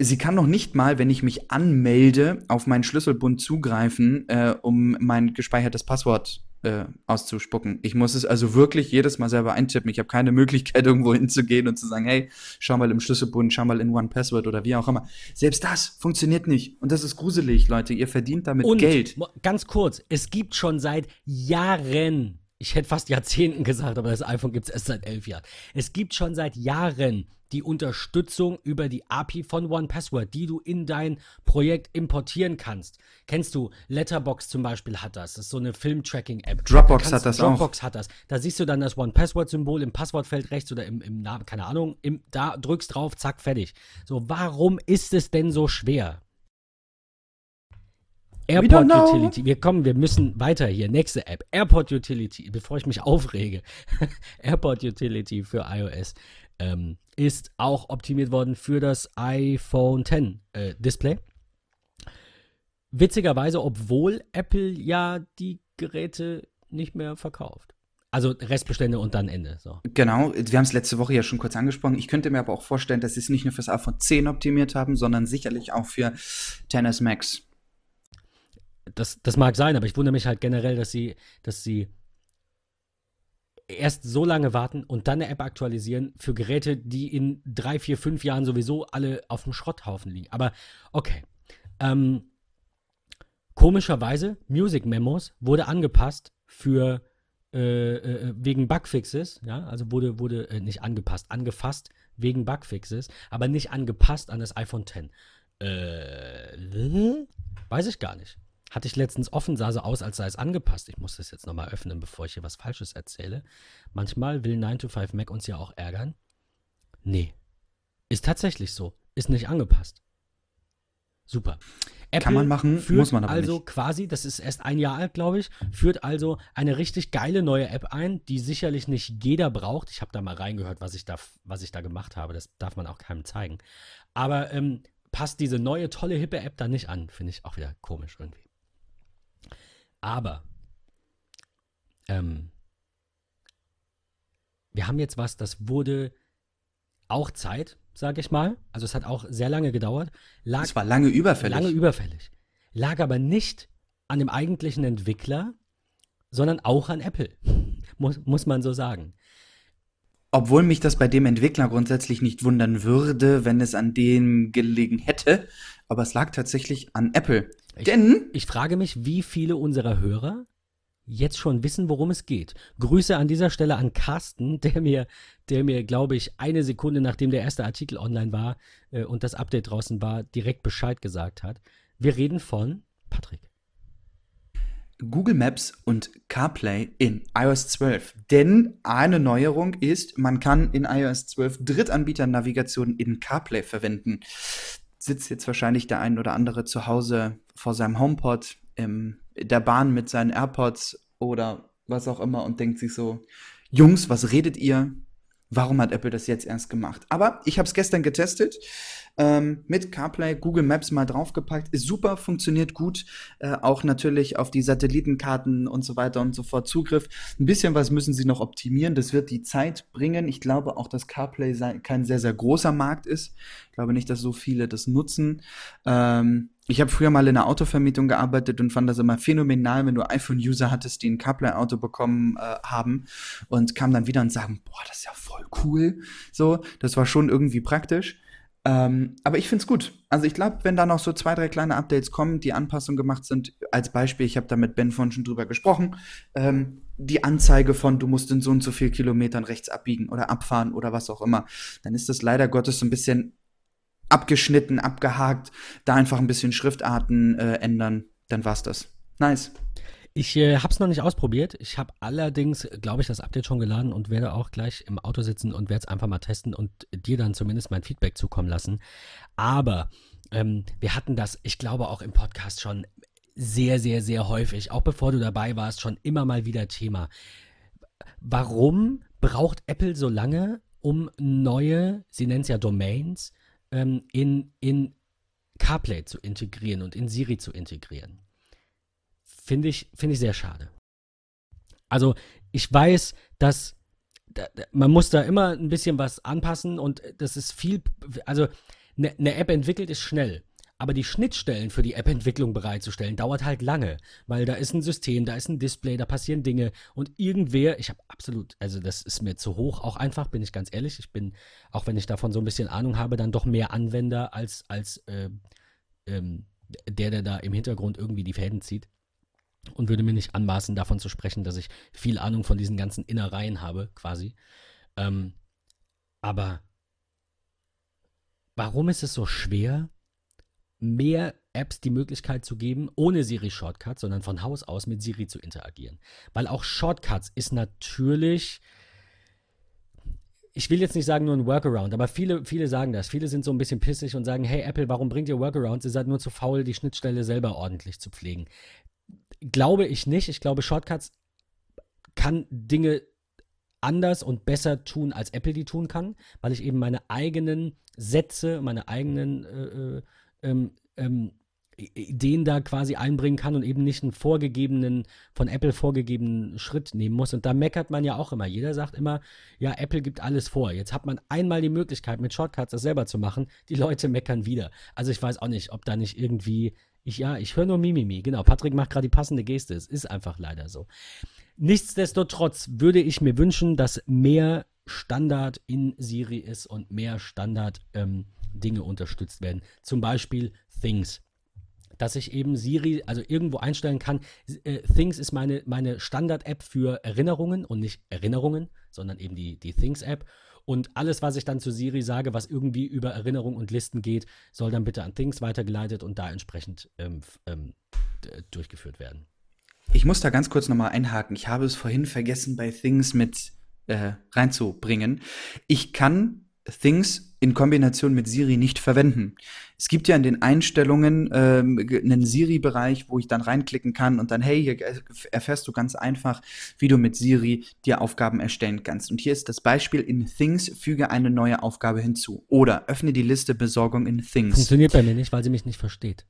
sie kann noch nicht mal, wenn ich mich anmelde, auf meinen Schlüsselbund zugreifen, äh, um mein gespeichertes Passwort äh, auszuspucken. Ich muss es also wirklich jedes Mal selber eintippen. Ich habe keine Möglichkeit, irgendwo hinzugehen und zu sagen, hey, schau mal im Schlüsselbund, schau mal in One Password oder wie auch immer. Selbst das funktioniert nicht. Und das ist gruselig, Leute. Ihr verdient damit Und Geld. ganz kurz, es gibt schon seit Jahren, ich hätte fast Jahrzehnten gesagt, aber das iPhone gibt es erst seit elf Jahren. Es gibt schon seit Jahren die Unterstützung über die API von OnePassword, die du in dein Projekt importieren kannst. Kennst du, Letterbox zum Beispiel hat das. Das ist so eine Film-Tracking-App. Dropbox Da hat das auch. Dropbox hat das. Da siehst du dann das OnePassword-Symbol im Passwortfeld rechts oder im, im Namen, keine Ahnung, im, da drückst drauf, zack, fertig. So, warum ist es denn so schwer? Airport. Utility. Wir kommen, wir müssen weiter hier. Nächste App. Airport Utility, bevor ich mich aufrege. Airport Utility für iOS ähm, ist auch optimiert worden für das iPhone X äh, Display. Witzigerweise, obwohl Apple ja die Geräte nicht mehr verkauft. Also Restbestände und dann Ende. So. Genau, wir haben es letzte Woche ja schon kurz angesprochen. Ich könnte mir aber auch vorstellen, dass sie es nicht nur fürs iPhone 10 optimiert haben, sondern sicherlich auch für XS Max. Das, das mag sein, aber ich wundere mich halt generell, dass sie, dass sie erst so lange warten und dann eine App aktualisieren für Geräte, die in drei, vier, fünf Jahren sowieso alle auf dem Schrotthaufen liegen. Aber okay. Ähm, komischerweise, Music Memos wurde angepasst für äh, äh, wegen Bugfixes, ja, also wurde, wurde äh, nicht angepasst, angefasst wegen Bugfixes, aber nicht angepasst an das iPhone X. Äh, weiß ich gar nicht. Hatte ich letztens offen, sah so aus, als sei es angepasst. Ich muss das jetzt nochmal öffnen, bevor ich hier was Falsches erzähle. Manchmal will 9 to 5 Mac uns ja auch ärgern. Nee. Ist tatsächlich so. Ist nicht angepasst. Super. Apple Kann man machen, führt muss man aber also nicht. quasi, das ist erst ein Jahr alt, glaube ich, führt also eine richtig geile neue App ein, die sicherlich nicht jeder braucht. Ich habe da mal reingehört, was ich da, was ich da gemacht habe. Das darf man auch keinem zeigen. Aber ähm, passt diese neue, tolle, hippe App da nicht an. Finde ich auch wieder komisch irgendwie. Aber ähm, wir haben jetzt was, das wurde auch Zeit, sage ich mal. Also es hat auch sehr lange gedauert. Lag, es war lange überfällig. Lange überfällig. Lag aber nicht an dem eigentlichen Entwickler, sondern auch an Apple. muss, muss man so sagen. Obwohl mich das bei dem Entwickler grundsätzlich nicht wundern würde, wenn es an dem gelegen hätte. Aber es lag tatsächlich an Apple. Ich, Denn. Ich frage mich, wie viele unserer Hörer jetzt schon wissen, worum es geht. Grüße an dieser Stelle an Carsten, der mir, der mir, glaube ich, eine Sekunde nachdem der erste Artikel online war äh, und das Update draußen war, direkt Bescheid gesagt hat. Wir reden von Patrick. Google Maps und CarPlay in iOS 12. Denn eine Neuerung ist, man kann in iOS 12 Drittanbieter-Navigation in CarPlay verwenden. Sitzt jetzt wahrscheinlich der ein oder andere zu Hause vor seinem HomePod im der Bahn mit seinen AirPods oder was auch immer und denkt sich so, Jungs, was redet ihr? Warum hat Apple das jetzt erst gemacht? Aber ich habe es gestern getestet ähm, mit CarPlay, Google Maps mal draufgepackt. Ist super, funktioniert gut. Äh, auch natürlich auf die Satellitenkarten und so weiter und so fort Zugriff. Ein bisschen was müssen sie noch optimieren. Das wird die Zeit bringen. Ich glaube auch, dass CarPlay kein sehr, sehr großer Markt ist. Ich glaube nicht, dass so viele das nutzen. Ähm, ich habe früher mal in einer Autovermietung gearbeitet und fand das immer phänomenal, wenn du iPhone-User hattest, die ein CarPlay-Auto bekommen äh, haben und kamen dann wieder und sagen, boah, das ist ja voll cool. So, das war schon irgendwie praktisch. Ähm, aber ich finde es gut. Also ich glaube, wenn da noch so zwei, drei kleine Updates kommen, die Anpassungen gemacht sind, als Beispiel, ich habe da mit Ben von schon drüber gesprochen, ähm, die Anzeige von, du musst in so und so viel Kilometern rechts abbiegen oder abfahren oder was auch immer, dann ist das leider Gottes so ein bisschen abgeschnitten, abgehakt, da einfach ein bisschen Schriftarten äh, ändern, dann war's das. Nice. Ich äh, habe es noch nicht ausprobiert. Ich habe allerdings, glaube ich, das Update schon geladen und werde auch gleich im Auto sitzen und werde es einfach mal testen und dir dann zumindest mein Feedback zukommen lassen. Aber ähm, wir hatten das, ich glaube, auch im Podcast schon sehr, sehr, sehr häufig, auch bevor du dabei warst, schon immer mal wieder Thema. Warum braucht Apple so lange, um neue, sie nennt es ja Domains, ähm, in, in CarPlay zu integrieren und in Siri zu integrieren? Finde ich, find ich sehr schade. Also, ich weiß, dass da, man muss da immer ein bisschen was anpassen und das ist viel, also eine ne App entwickelt ist schnell. Aber die Schnittstellen für die App-Entwicklung bereitzustellen, dauert halt lange, weil da ist ein System, da ist ein Display, da passieren Dinge und irgendwer, ich habe absolut, also das ist mir zu hoch, auch einfach, bin ich ganz ehrlich, ich bin, auch wenn ich davon so ein bisschen Ahnung habe, dann doch mehr Anwender als, als äh, ähm, der, der da im Hintergrund irgendwie die Fäden zieht und würde mir nicht anmaßen, davon zu sprechen, dass ich viel Ahnung von diesen ganzen Innereien habe, quasi. Ähm, aber warum ist es so schwer, mehr Apps die Möglichkeit zu geben, ohne Siri-Shortcuts, sondern von Haus aus mit Siri zu interagieren? Weil auch Shortcuts ist natürlich ich will jetzt nicht sagen nur ein Workaround, aber viele, viele sagen das. Viele sind so ein bisschen pissig und sagen, hey Apple, warum bringt ihr Workarounds? Ihr seid nur zu faul, die Schnittstelle selber ordentlich zu pflegen glaube ich nicht. Ich glaube, Shortcuts kann Dinge anders und besser tun, als Apple die tun kann, weil ich eben meine eigenen Sätze, meine eigenen äh, äh ähm, ähm, Ideen da quasi einbringen kann und eben nicht einen vorgegebenen, von Apple vorgegebenen Schritt nehmen muss. Und da meckert man ja auch immer. Jeder sagt immer, ja, Apple gibt alles vor. Jetzt hat man einmal die Möglichkeit, mit Shortcuts das selber zu machen. Die Leute meckern wieder. Also ich weiß auch nicht, ob da nicht irgendwie ich, ja, ich höre nur Mimimi. Genau, Patrick macht gerade die passende Geste. Es ist einfach leider so. Nichtsdestotrotz würde ich mir wünschen, dass mehr Standard in Siri ist und mehr Standard ähm, unterstützt werden. Zum Beispiel Things. Dass ich eben Siri, also irgendwo einstellen kann. Äh, Things ist meine, meine Standard-App für Erinnerungen und nicht Erinnerungen, sondern eben die, die Things-App. Und alles, was ich dann zu Siri sage, was irgendwie über Erinnerung und Listen geht, soll dann bitte an Things weitergeleitet und da entsprechend ähm, ähm, durchgeführt werden. Ich muss da ganz kurz nochmal einhaken. Ich habe es vorhin vergessen, bei Things mit äh, reinzubringen. Ich kann Things in Kombination mit Siri nicht verwenden. Es gibt ja in den Einstellungen ähm, einen Siri-Bereich, wo ich dann reinklicken kann und dann, hey, hier erfährst du ganz einfach, wie du mit Siri dir Aufgaben erstellen kannst. Und hier ist das Beispiel in Things, füge eine neue Aufgabe hinzu. Oder öffne die Liste Besorgung in Things. Funktioniert bei mir nicht, weil sie mich nicht versteht.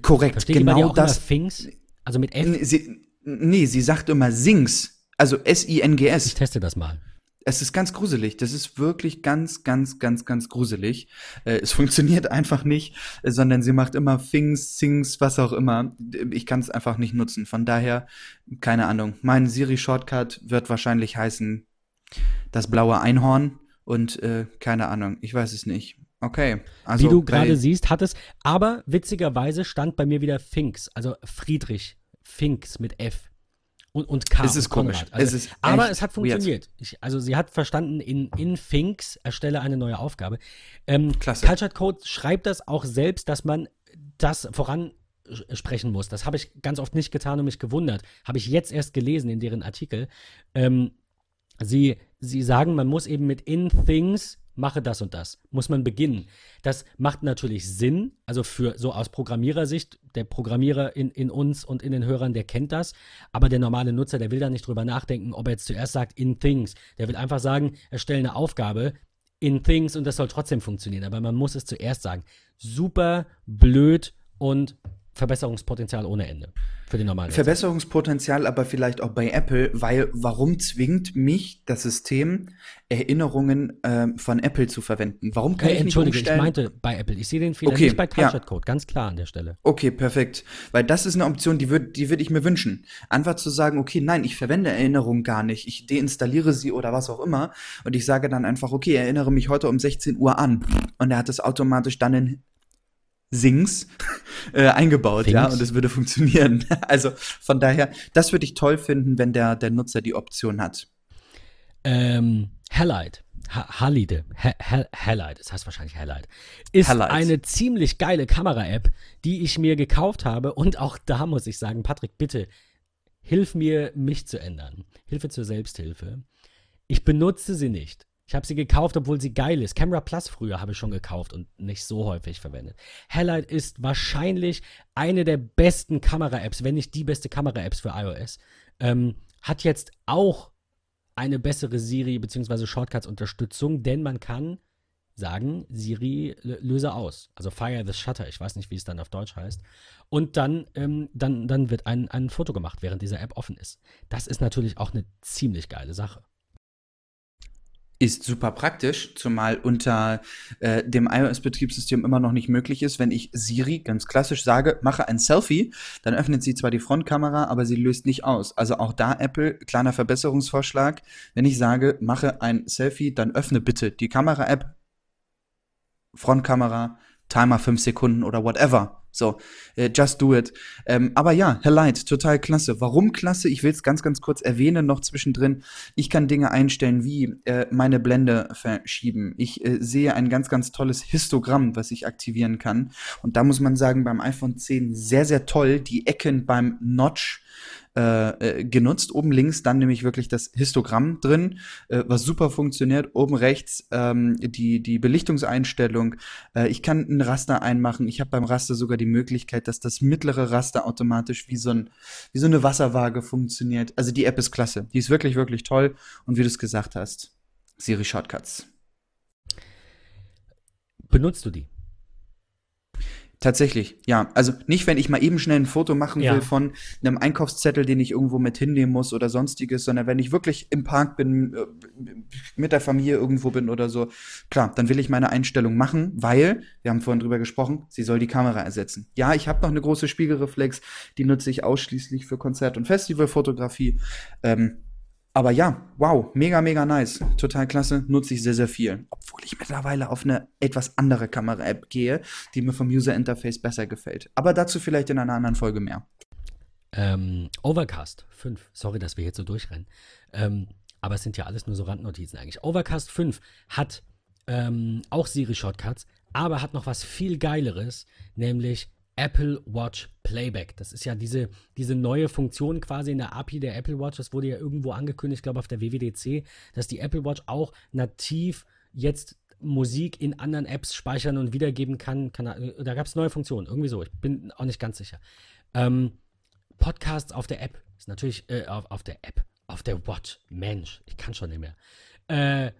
Korrekt, Versteht genau das. Things? Also mit F? Sie, nee, sie sagt immer Sings. Also S-I-N-G-S. Ich teste das mal. Es ist ganz gruselig. Das ist wirklich ganz, ganz, ganz, ganz gruselig. Äh, es funktioniert einfach nicht, äh, sondern sie macht immer Things, Sings, was auch immer. Ich kann es einfach nicht nutzen. Von daher, keine Ahnung. Mein Siri-Shortcut wird wahrscheinlich heißen das blaue Einhorn und äh, keine Ahnung. Ich weiß es nicht. Okay. Also Wie du gerade siehst, hat es, aber witzigerweise stand bei mir wieder Finks, also Friedrich Finks mit F und, und K. Es ist komisch. Also, es ist aber es hat funktioniert. Ich, also sie hat verstanden, in, in Finks erstelle eine neue Aufgabe. Ähm, Klasse. Cultured Code schreibt das auch selbst, dass man das voran sprechen muss. Das habe ich ganz oft nicht getan und mich gewundert. Habe ich jetzt erst gelesen in deren Artikel. Ähm, sie, sie sagen, man muss eben mit in things mache das und das, muss man beginnen. Das macht natürlich Sinn, also für so aus Programmierersicht, der Programmierer in, in uns und in den Hörern, der kennt das, aber der normale Nutzer, der will da nicht drüber nachdenken, ob er jetzt zuerst sagt in things. Der will einfach sagen, erstelle eine Aufgabe in things und das soll trotzdem funktionieren, aber man muss es zuerst sagen. Super blöd und Verbesserungspotenzial ohne Ende für den normalen. Verbesserungspotenzial aber vielleicht auch bei Apple, weil warum zwingt mich das System, Erinnerungen äh, von Apple zu verwenden? Warum kann hey, ich nicht Entschuldige, umstellen? ich meinte bei Apple. Ich sehe den Fehler okay, nicht bei Touchpad Code, ja. ganz klar an der Stelle. Okay, perfekt. Weil das ist eine Option, die würde die würd ich mir wünschen. Einfach zu sagen, okay, nein, ich verwende Erinnerungen gar nicht. Ich deinstalliere sie oder was auch immer. Und ich sage dann einfach, okay, erinnere mich heute um 16 Uhr an. Und er hat es automatisch dann in Sings äh, eingebaut, Things. ja, und es würde funktionieren. Also von daher, das würde ich toll finden, wenn der, der Nutzer die Option hat. Ähm, Hellite, Halide, Hellite, das heißt wahrscheinlich Hellite, ist Hellite. eine ziemlich geile Kamera-App, die ich mir gekauft habe und auch da muss ich sagen, Patrick, bitte, hilf mir, mich zu ändern. Hilfe zur Selbsthilfe. Ich benutze sie nicht. Ich habe sie gekauft, obwohl sie geil ist. Camera Plus früher habe ich schon gekauft und nicht so häufig verwendet. Hellite ist wahrscheinlich eine der besten Kamera-Apps, wenn nicht die beste Kamera-Apps für iOS. Ähm, hat jetzt auch eine bessere Siri- bzw. Shortcuts-Unterstützung, denn man kann sagen, Siri löse aus. Also Fire the Shutter, ich weiß nicht, wie es dann auf Deutsch heißt. Und dann, ähm, dann, dann wird ein, ein Foto gemacht, während diese App offen ist. Das ist natürlich auch eine ziemlich geile Sache. Ist super praktisch, zumal unter äh, dem iOS-Betriebssystem immer noch nicht möglich ist, wenn ich Siri ganz klassisch sage, mache ein Selfie, dann öffnet sie zwar die Frontkamera, aber sie löst nicht aus. Also auch da Apple, kleiner Verbesserungsvorschlag, wenn ich sage, mache ein Selfie, dann öffne bitte die Kamera-App, Frontkamera, Timer 5 Sekunden oder whatever. So, äh, just do it. Ähm, aber ja, Herr Light, total klasse. Warum klasse? Ich will es ganz, ganz kurz erwähnen noch zwischendrin. Ich kann Dinge einstellen wie äh, meine Blende verschieben. Ich äh, sehe ein ganz, ganz tolles Histogramm, was ich aktivieren kann. Und da muss man sagen, beim iPhone 10 sehr, sehr toll. Die Ecken beim Notch äh, äh, genutzt. Oben links dann nämlich wirklich das Histogramm drin, äh, was super funktioniert. Oben rechts ähm, die, die Belichtungseinstellung. Äh, ich kann ein Raster einmachen. Ich habe beim Raster sogar die Möglichkeit, dass das mittlere Raster automatisch wie so, ein, wie so eine Wasserwaage funktioniert. Also die App ist klasse. Die ist wirklich, wirklich toll. Und wie du es gesagt hast, Siri Shortcuts. Benutzt du die? Tatsächlich, ja. Also nicht, wenn ich mal eben schnell ein Foto machen ja. will von einem Einkaufszettel, den ich irgendwo mit hinnehmen muss oder sonstiges, sondern wenn ich wirklich im Park bin, äh, mit der Familie irgendwo bin oder so, klar, dann will ich meine Einstellung machen, weil, wir haben vorhin drüber gesprochen, sie soll die Kamera ersetzen. Ja, ich habe noch eine große Spiegelreflex, die nutze ich ausschließlich für Konzert- und Festivalfotografie. Ähm, aber ja, wow, mega, mega nice. Total klasse, nutze ich sehr, sehr viel. Obwohl ich mittlerweile auf eine etwas andere Kamera-App gehe, die mir vom User-Interface besser gefällt. Aber dazu vielleicht in einer anderen Folge mehr. Ähm, Overcast 5. Sorry, dass wir jetzt so durchrennen. Ähm, aber es sind ja alles nur so Randnotizen eigentlich. Overcast 5 hat ähm, auch Siri-Shortcuts, aber hat noch was viel Geileres, nämlich Apple Watch Playback. Das ist ja diese, diese neue Funktion quasi in der API der Apple Watch. Das wurde ja irgendwo angekündigt, ich glaube auf der WWDC, dass die Apple Watch auch nativ jetzt Musik in anderen Apps speichern und wiedergeben kann. kann da gab es neue Funktionen, irgendwie so. Ich bin auch nicht ganz sicher. Ähm, Podcasts auf der App ist natürlich äh, auf, auf der App, auf der Watch. Mensch, ich kann schon nicht mehr. Äh,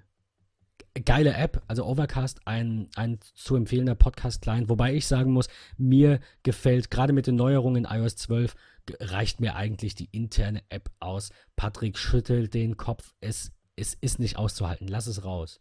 geile App, also Overcast, ein, ein zu empfehlender Podcast-Client, wobei ich sagen muss, mir gefällt, gerade mit den Neuerungen in iOS 12, reicht mir eigentlich die interne App aus. Patrick schüttelt den Kopf, es, es ist nicht auszuhalten, lass es raus.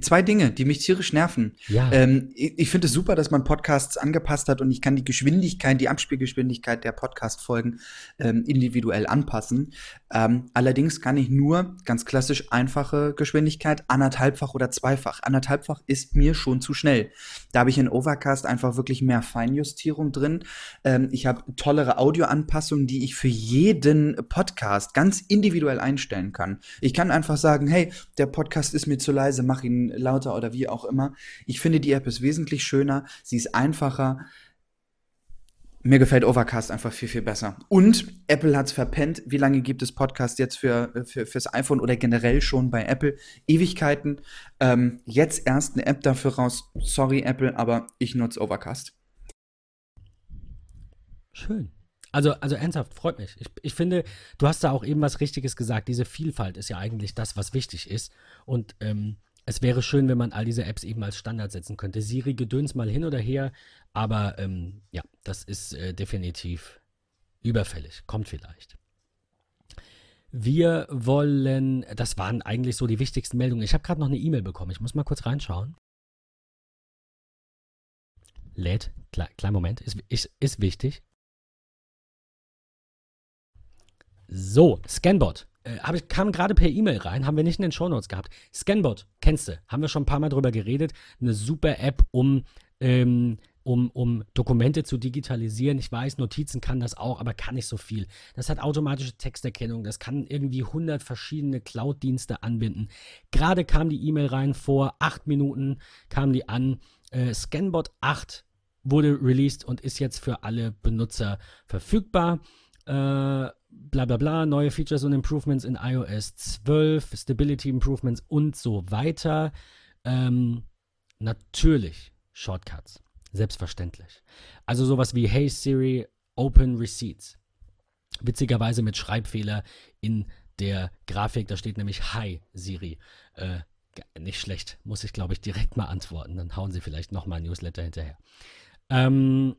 Zwei Dinge, die mich tierisch nerven. Ja. Ähm, ich, ich finde es super, dass man Podcasts angepasst hat und ich kann die Geschwindigkeit, die Abspielgeschwindigkeit der Podcast-Folgen ähm, individuell anpassen. Ähm, allerdings kann ich nur ganz klassisch einfache Geschwindigkeit, anderthalbfach oder zweifach. Anderthalbfach ist mir schon zu schnell. Da habe ich in Overcast einfach wirklich mehr Feinjustierung drin. Ähm, ich habe tollere Audioanpassungen, die ich für jeden Podcast ganz individuell einstellen kann. Ich kann einfach sagen, hey, der Podcast ist mir zu leise, mach ihn lauter oder wie auch immer. Ich finde, die App ist wesentlich schöner, sie ist einfacher. Mir gefällt Overcast einfach viel, viel besser. Und Apple hat es verpennt. Wie lange gibt es Podcast jetzt für, für, fürs iPhone oder generell schon bei Apple? Ewigkeiten. Ähm, jetzt erst eine App dafür raus. Sorry, Apple, aber ich nutze Overcast. Schön. Also, also ernsthaft, freut mich. Ich, ich finde, du hast da auch eben was Richtiges gesagt. Diese Vielfalt ist ja eigentlich das, was wichtig ist. Und ähm, es wäre schön, wenn man all diese Apps eben als Standard setzen könnte. Siri gedöns mal hin oder her, aber ähm, ja, das ist äh, definitiv überfällig. Kommt vielleicht. Wir wollen, das waren eigentlich so die wichtigsten Meldungen. Ich habe gerade noch eine E-Mail bekommen. Ich muss mal kurz reinschauen. Lädt, Kle kleinen Moment, ist, ist, ist wichtig. So, Scanbot äh, ich, kam gerade per E-Mail rein, haben wir nicht in den Shownotes gehabt. Scanbot, kennst du, haben wir schon ein paar Mal drüber geredet. Eine super App, um, ähm, um, um Dokumente zu digitalisieren. Ich weiß, Notizen kann das auch, aber kann nicht so viel. Das hat automatische Texterkennung, das kann irgendwie 100 verschiedene Cloud-Dienste anbinden. Gerade kam die E-Mail rein, vor acht Minuten kam die an. Äh, Scanbot 8 wurde released und ist jetzt für alle Benutzer verfügbar. Äh, bla bla bla, neue Features und Improvements in iOS 12, Stability Improvements und so weiter. Ähm, natürlich Shortcuts, selbstverständlich. Also sowas wie Hey Siri, Open Receipts. Witzigerweise mit Schreibfehler in der Grafik, da steht nämlich Hi Siri. Äh, nicht schlecht, muss ich glaube ich direkt mal antworten, dann hauen sie vielleicht nochmal ein Newsletter hinterher. Ähm,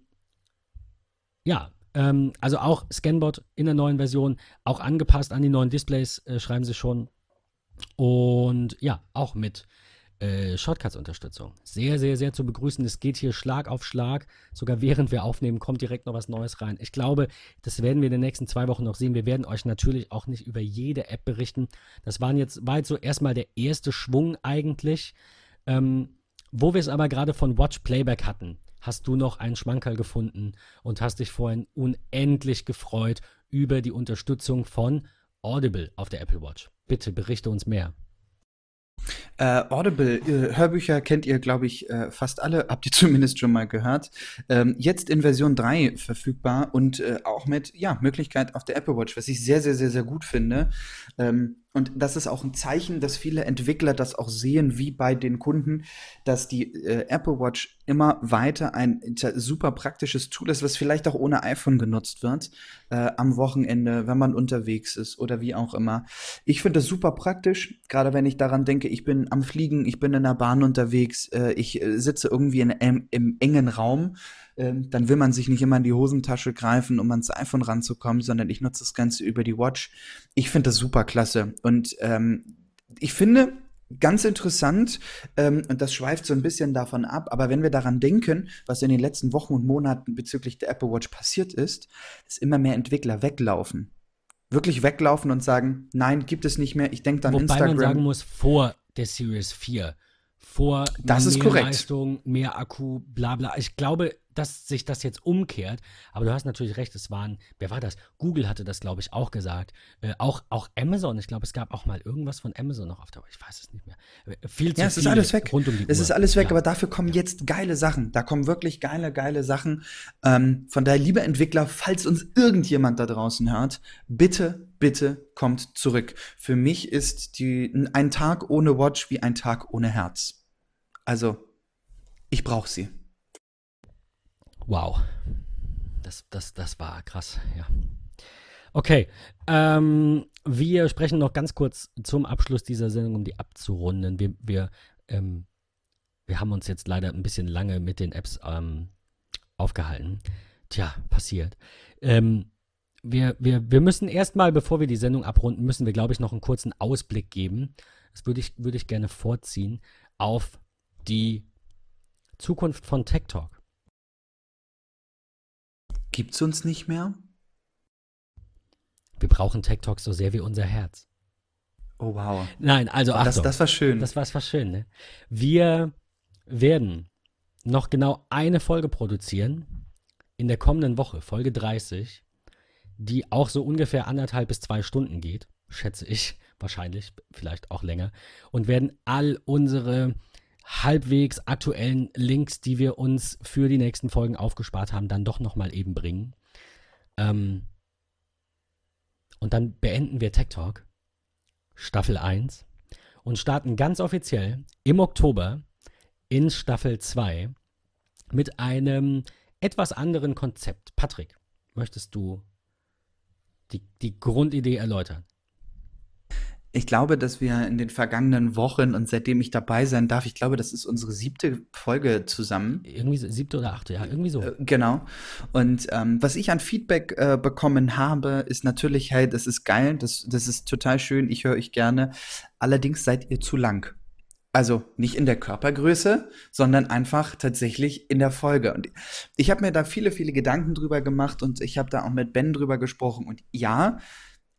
ja, ähm, also auch Scanbot in der neuen Version, auch angepasst an die neuen Displays, äh, schreiben sie schon. Und ja, auch mit äh, Shortcuts-Unterstützung. Sehr, sehr, sehr zu begrüßen. Es geht hier Schlag auf Schlag. Sogar während wir aufnehmen, kommt direkt noch was Neues rein. Ich glaube, das werden wir in den nächsten zwei Wochen noch sehen. Wir werden euch natürlich auch nicht über jede App berichten. Das waren jetzt, war jetzt so erstmal der erste Schwung eigentlich. Ähm, wo wir es aber gerade von Watch Playback hatten hast du noch einen Schmankerl gefunden und hast dich vorhin unendlich gefreut über die Unterstützung von Audible auf der Apple Watch. Bitte berichte uns mehr. Äh, Audible, äh, Hörbücher kennt ihr, glaube ich, äh, fast alle, habt ihr zumindest schon mal gehört. Ähm, jetzt in Version 3 verfügbar und äh, auch mit ja, Möglichkeit auf der Apple Watch, was ich sehr, sehr, sehr, sehr gut finde. Ähm, und das ist auch ein Zeichen, dass viele Entwickler das auch sehen, wie bei den Kunden, dass die äh, Apple Watch immer weiter ein super praktisches Tool ist, was vielleicht auch ohne iPhone genutzt wird, äh, am Wochenende, wenn man unterwegs ist oder wie auch immer. Ich finde das super praktisch, gerade wenn ich daran denke, ich bin am Fliegen, ich bin in der Bahn unterwegs, äh, ich äh, sitze irgendwie in, im, im engen Raum ähm, dann will man sich nicht immer in die Hosentasche greifen, um ans iPhone ranzukommen, sondern ich nutze das Ganze über die Watch. Ich finde das super klasse. Und ähm, ich finde, ganz interessant, ähm, und das schweift so ein bisschen davon ab, aber wenn wir daran denken, was in den letzten Wochen und Monaten bezüglich der Apple Watch passiert ist, dass immer mehr Entwickler weglaufen. Wirklich weglaufen und sagen, nein, gibt es nicht mehr, ich denke dann Wobei Instagram. man sagen muss, vor der Series 4 vor das mehr ist korrekt. Leistung, mehr Akku, bla bla. Ich glaube, dass sich das jetzt umkehrt. Aber du hast natürlich recht, es waren, wer war das? Google hatte das, glaube ich, auch gesagt. Äh, auch, auch Amazon, ich glaube, es gab auch mal irgendwas von Amazon noch auf der, ich weiß es nicht mehr. Äh, viel zu ja, es ist alles weg. Rund um die es Uhr. ist alles weg, ja. aber dafür kommen jetzt geile Sachen. Da kommen wirklich geile, geile Sachen. Ähm, von daher, liebe Entwickler, falls uns irgendjemand da draußen hört, bitte, bitte kommt zurück. Für mich ist die, ein Tag ohne Watch wie ein Tag ohne Herz. Also, ich brauche sie. Wow. Das, das, das war krass, ja. Okay, ähm, wir sprechen noch ganz kurz zum Abschluss dieser Sendung, um die abzurunden. Wir, wir, ähm, wir haben uns jetzt leider ein bisschen lange mit den Apps ähm, aufgehalten. Tja, passiert. Ähm, wir, wir, wir müssen erstmal, bevor wir die Sendung abrunden, müssen wir, glaube ich, noch einen kurzen Ausblick geben. Das würde ich, würde ich gerne vorziehen auf die Zukunft von Tech Talk. Gibt's uns nicht mehr? Wir brauchen Tech Talk so sehr wie unser Herz. Oh, wow. Nein, also Oh, das, Achtung. das war schön. Das war, das war schön, ne? Wir werden noch genau eine Folge produzieren in der kommenden Woche, Folge 30, die auch so ungefähr anderthalb bis zwei Stunden geht, schätze ich, wahrscheinlich, vielleicht auch länger, und werden all unsere halbwegs aktuellen Links, die wir uns für die nächsten Folgen aufgespart haben, dann doch nochmal eben bringen. Ähm, und dann beenden wir Tech Talk, Staffel 1, und starten ganz offiziell im Oktober in Staffel 2 mit einem etwas anderen Konzept. Patrick, möchtest du die, die Grundidee erläutern? Ich glaube, dass wir in den vergangenen Wochen und seitdem ich dabei sein darf, ich glaube, das ist unsere siebte Folge zusammen. Irgendwie so, siebte oder achte, ja, irgendwie so. Äh, Genau. Und ähm, was ich an Feedback äh, bekommen habe, ist natürlich, hey, das ist geil, das, das ist total schön, ich höre euch gerne. Allerdings seid ihr zu lang. Also nicht in der Körpergröße, sondern einfach tatsächlich in der Folge. Und ich habe mir da viele, viele Gedanken drüber gemacht und ich habe da auch mit Ben drüber gesprochen. Und ja,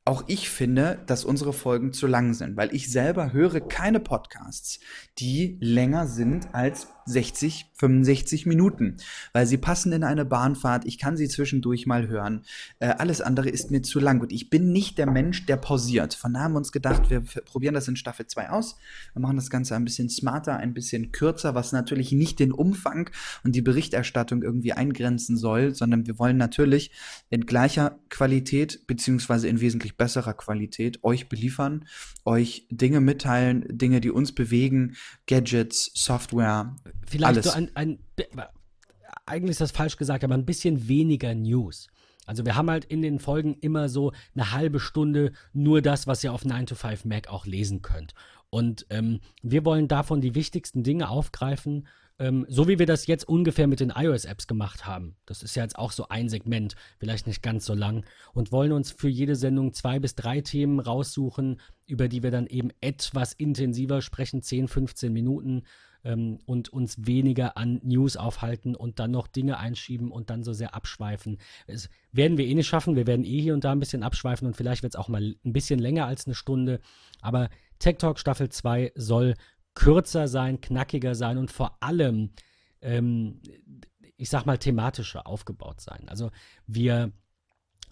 auch ich finde, dass unsere Folgen zu lang sind, weil ich selber höre keine Podcasts, die länger sind als 60, 65 Minuten, weil sie passen in eine Bahnfahrt. Ich kann sie zwischendurch mal hören. Äh, alles andere ist mir zu lang und ich bin nicht der Mensch, der pausiert. Von daher haben wir uns gedacht, wir probieren das in Staffel 2 aus. Wir machen das Ganze ein bisschen smarter, ein bisschen kürzer, was natürlich nicht den Umfang und die Berichterstattung irgendwie eingrenzen soll, sondern wir wollen natürlich in gleicher Qualität beziehungsweise in wesentlich besserer Qualität euch beliefern, euch Dinge mitteilen, Dinge, die uns bewegen, Gadgets, Software, Vielleicht alles. so ein, ein, eigentlich ist das falsch gesagt, aber ein bisschen weniger News. Also wir haben halt in den Folgen immer so eine halbe Stunde nur das, was ihr auf 9 to 5 Mac auch lesen könnt. Und ähm, wir wollen davon die wichtigsten Dinge aufgreifen, ähm, so wie wir das jetzt ungefähr mit den iOS-Apps gemacht haben. Das ist ja jetzt auch so ein Segment, vielleicht nicht ganz so lang. Und wollen uns für jede Sendung zwei bis drei Themen raussuchen, über die wir dann eben etwas intensiver sprechen, 10, 15 Minuten ähm, und uns weniger an News aufhalten und dann noch Dinge einschieben und dann so sehr abschweifen. Das werden wir eh nicht schaffen. Wir werden eh hier und da ein bisschen abschweifen und vielleicht wird es auch mal ein bisschen länger als eine Stunde. Aber Tech Talk Staffel 2 soll kürzer sein, knackiger sein und vor allem, ähm, ich sag mal, thematischer aufgebaut sein. Also wir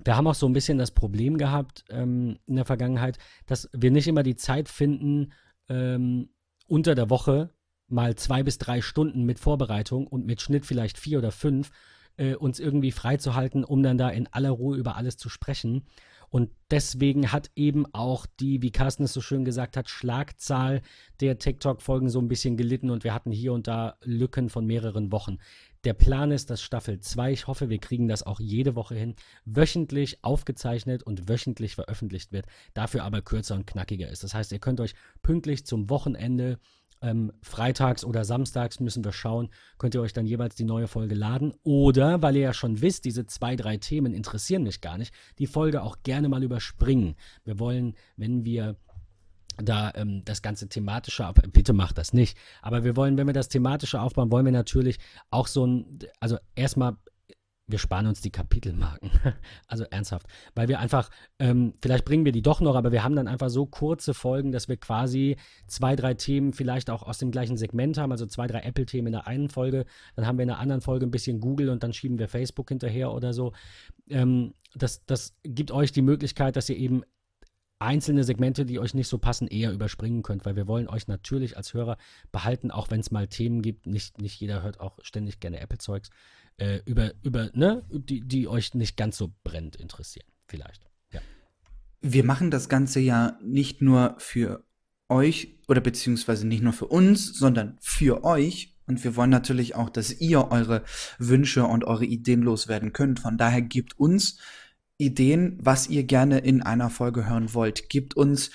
wir haben auch so ein bisschen das Problem gehabt ähm, in der Vergangenheit, dass wir nicht immer die Zeit finden, ähm, unter der Woche mal zwei bis drei Stunden mit Vorbereitung und mit Schnitt vielleicht vier oder fünf äh, uns irgendwie freizuhalten, um dann da in aller Ruhe über alles zu sprechen. Und deswegen hat eben auch die, wie Carsten es so schön gesagt hat, Schlagzahl der TikTok-Folgen so ein bisschen gelitten und wir hatten hier und da Lücken von mehreren Wochen. Der Plan ist, dass Staffel 2, ich hoffe, wir kriegen das auch jede Woche hin, wöchentlich aufgezeichnet und wöchentlich veröffentlicht wird, dafür aber kürzer und knackiger ist. Das heißt, ihr könnt euch pünktlich zum Wochenende ähm, freitags oder samstags müssen wir schauen, könnt ihr euch dann jeweils die neue Folge laden. Oder, weil ihr ja schon wisst, diese zwei, drei Themen interessieren mich gar nicht, die Folge auch gerne mal überspringen. Wir wollen, wenn wir da ähm, das ganze thematische, bitte macht das nicht, aber wir wollen, wenn wir das thematische aufbauen, wollen wir natürlich auch so ein, also erstmal wir sparen uns die Kapitelmarken. also ernsthaft. Weil wir einfach, ähm, vielleicht bringen wir die doch noch, aber wir haben dann einfach so kurze Folgen, dass wir quasi zwei, drei Themen vielleicht auch aus dem gleichen Segment haben, also zwei, drei Apple-Themen in der einen Folge. Dann haben wir in der anderen Folge ein bisschen Google und dann schieben wir Facebook hinterher oder so. Ähm, das, das gibt euch die Möglichkeit, dass ihr eben einzelne Segmente, die euch nicht so passen, eher überspringen könnt, weil wir wollen euch natürlich als Hörer behalten, auch wenn es mal Themen gibt. Nicht, nicht jeder hört auch ständig gerne Apple-Zeugs äh, über, über, ne, die, die euch nicht ganz so brennend interessieren, vielleicht. Ja. Wir machen das Ganze ja nicht nur für euch oder beziehungsweise nicht nur für uns, sondern für euch. Und wir wollen natürlich auch, dass ihr eure Wünsche und eure Ideen loswerden könnt. Von daher gebt uns Ideen, was ihr gerne in einer Folge hören wollt. Gebt uns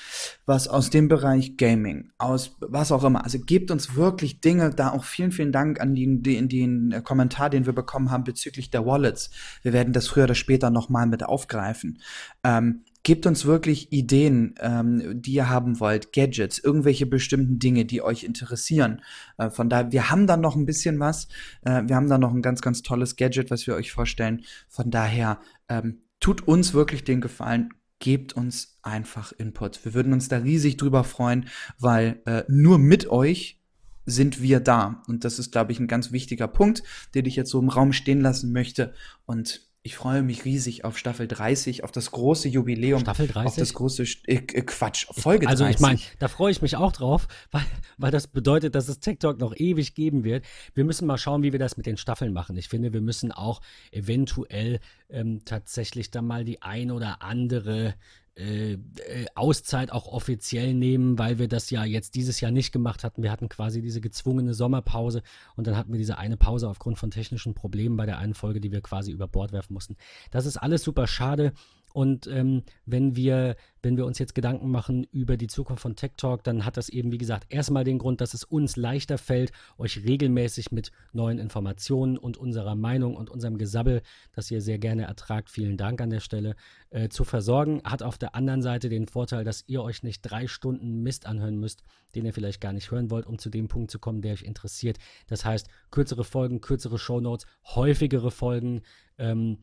was aus dem Bereich Gaming, aus was auch immer. Also gebt uns wirklich Dinge. Da auch vielen, vielen Dank an den, den, den Kommentar, den wir bekommen haben bezüglich der Wallets. Wir werden das früher oder später nochmal mit aufgreifen. Ähm, gebt uns wirklich Ideen, ähm, die ihr haben wollt, Gadgets, irgendwelche bestimmten Dinge, die euch interessieren. Äh, von daher, wir haben da noch ein bisschen was. Äh, wir haben da noch ein ganz, ganz tolles Gadget, was wir euch vorstellen. Von daher, ähm, tut uns wirklich den Gefallen, gebt uns einfach Input. Wir würden uns da riesig drüber freuen, weil äh, nur mit euch sind wir da. Und das ist, glaube ich, ein ganz wichtiger Punkt, den ich jetzt so im Raum stehen lassen möchte. Und ich freue mich riesig auf Staffel 30, auf das große Jubiläum. Staffel 30? Auf das große, äh, äh, Quatsch, Folge also 30. Also ich meine, da freue ich mich auch drauf, weil, weil das bedeutet, dass es TikTok noch ewig geben wird. Wir müssen mal schauen, wie wir das mit den Staffeln machen. Ich finde, wir müssen auch eventuell ähm, tatsächlich dann mal die ein oder andere äh, äh, Auszeit auch offiziell nehmen, weil wir das ja jetzt dieses Jahr nicht gemacht hatten. Wir hatten quasi diese gezwungene Sommerpause und dann hatten wir diese eine Pause aufgrund von technischen Problemen bei der einen Folge, die wir quasi über Bord werfen mussten. Das ist alles super schade. Und ähm, wenn, wir, wenn wir uns jetzt Gedanken machen über die Zukunft von Tech Talk, dann hat das eben, wie gesagt, erstmal den Grund, dass es uns leichter fällt, euch regelmäßig mit neuen Informationen und unserer Meinung und unserem Gesabbel, das ihr sehr gerne ertragt, vielen Dank an der Stelle, äh, zu versorgen. Hat auf der anderen Seite den Vorteil, dass ihr euch nicht drei Stunden Mist anhören müsst, den ihr vielleicht gar nicht hören wollt, um zu dem Punkt zu kommen, der euch interessiert. Das heißt, kürzere Folgen, kürzere Shownotes, häufigere Folgen. Ähm,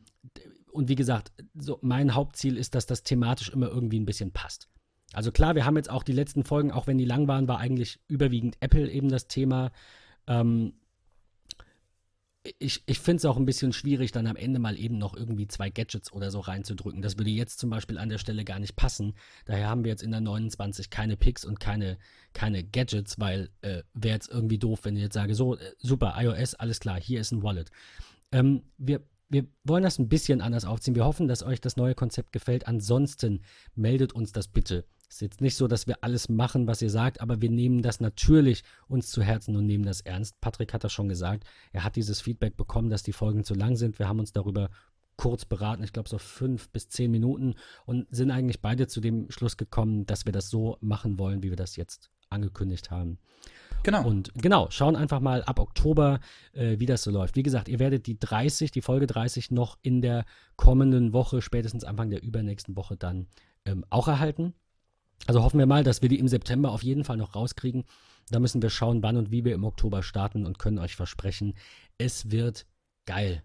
und wie gesagt, so mein Hauptziel ist, dass das thematisch immer irgendwie ein bisschen passt. Also klar, wir haben jetzt auch die letzten Folgen, auch wenn die lang waren, war eigentlich überwiegend Apple eben das Thema. Ähm, ich, ich finde es auch ein bisschen schwierig, dann am Ende mal eben noch irgendwie zwei Gadgets oder so reinzudrücken. Das würde jetzt zum Beispiel an der Stelle gar nicht passen. Daher haben wir jetzt in der 29 keine Picks und keine, keine Gadgets, weil äh, wäre jetzt irgendwie doof, wenn ich jetzt sage, so, äh, super, iOS, alles klar, hier ist ein Wallet. Ähm, wir wir wollen das ein bisschen anders aufziehen. Wir hoffen, dass euch das neue Konzept gefällt. Ansonsten meldet uns das bitte. Es ist jetzt nicht so, dass wir alles machen, was ihr sagt, aber wir nehmen das natürlich uns zu Herzen und nehmen das ernst. Patrick hat das schon gesagt. Er hat dieses Feedback bekommen, dass die Folgen zu lang sind. Wir haben uns darüber kurz beraten, ich glaube so fünf bis zehn Minuten und sind eigentlich beide zu dem Schluss gekommen, dass wir das so machen wollen, wie wir das jetzt angekündigt haben. Genau. Und genau, schauen einfach mal ab Oktober, äh, wie das so läuft. Wie gesagt, ihr werdet die 30, die Folge 30 noch in der kommenden Woche, spätestens Anfang der übernächsten Woche dann ähm, auch erhalten. Also hoffen wir mal, dass wir die im September auf jeden Fall noch rauskriegen. Da müssen wir schauen, wann und wie wir im Oktober starten und können euch versprechen, es wird geil.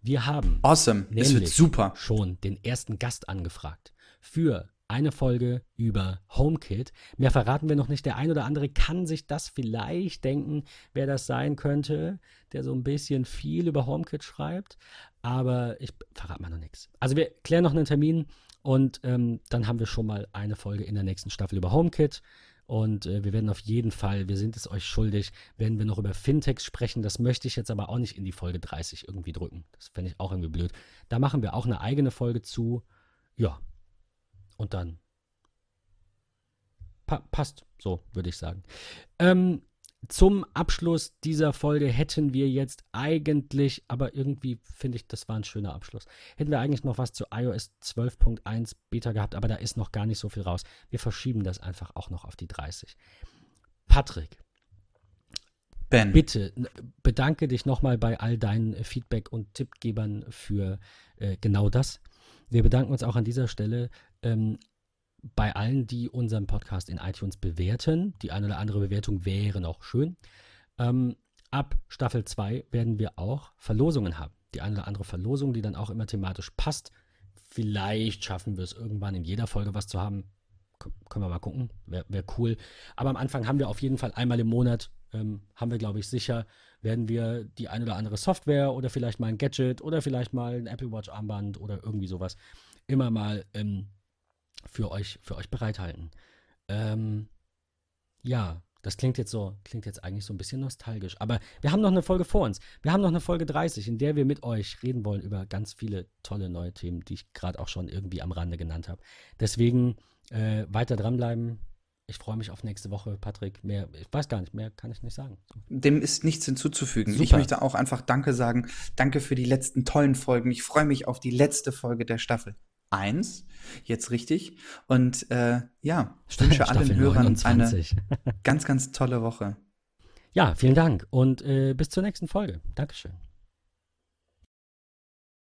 Wir haben awesome. es wird super. schon den ersten Gast angefragt für eine Folge über HomeKit. Mehr verraten wir noch nicht. Der ein oder andere kann sich das vielleicht denken, wer das sein könnte, der so ein bisschen viel über HomeKit schreibt. Aber ich verrate mal noch nichts. Also wir klären noch einen Termin und ähm, dann haben wir schon mal eine Folge in der nächsten Staffel über HomeKit. Und äh, wir werden auf jeden Fall, wir sind es euch schuldig, werden wir noch über Fintechs sprechen. Das möchte ich jetzt aber auch nicht in die Folge 30 irgendwie drücken. Das fände ich auch irgendwie blöd. Da machen wir auch eine eigene Folge zu. Ja, und dann pa passt, so würde ich sagen. Ähm, zum Abschluss dieser Folge hätten wir jetzt eigentlich, aber irgendwie finde ich, das war ein schöner Abschluss, hätten wir eigentlich noch was zu iOS 12.1 Beta gehabt, aber da ist noch gar nicht so viel raus. Wir verschieben das einfach auch noch auf die 30. Patrick. Ben. Bitte bedanke dich nochmal bei all deinen Feedback und Tippgebern für äh, genau das. Wir bedanken uns auch an dieser Stelle ähm, bei allen, die unseren Podcast in iTunes bewerten. Die eine oder andere Bewertung wäre noch schön. Ähm, ab Staffel 2 werden wir auch Verlosungen haben. Die eine oder andere Verlosung, die dann auch immer thematisch passt. Vielleicht schaffen wir es irgendwann in jeder Folge was zu haben. K können wir mal gucken. Wäre wär cool. Aber am Anfang haben wir auf jeden Fall einmal im Monat, ähm, haben wir, glaube ich, sicher, werden wir die eine oder andere Software oder vielleicht mal ein Gadget oder vielleicht mal ein Apple Watch Armband oder irgendwie sowas immer mal ähm, für euch, für euch bereithalten. Ähm, ja, das klingt jetzt so, klingt jetzt eigentlich so ein bisschen nostalgisch. Aber wir haben noch eine Folge vor uns. Wir haben noch eine Folge 30, in der wir mit euch reden wollen über ganz viele tolle neue Themen, die ich gerade auch schon irgendwie am Rande genannt habe. Deswegen äh, weiter dranbleiben. Ich freue mich auf nächste Woche, Patrick. Mehr, ich weiß gar nicht, mehr kann ich nicht sagen. Dem ist nichts hinzuzufügen. Super. Ich möchte auch einfach Danke sagen. Danke für die letzten tollen Folgen. Ich freue mich auf die letzte Folge der Staffel. 1, jetzt richtig. Und äh, ja, ich wünsche allen Hörern 29. eine ganz, ganz tolle Woche. Ja, vielen Dank und äh, bis zur nächsten Folge. Dankeschön.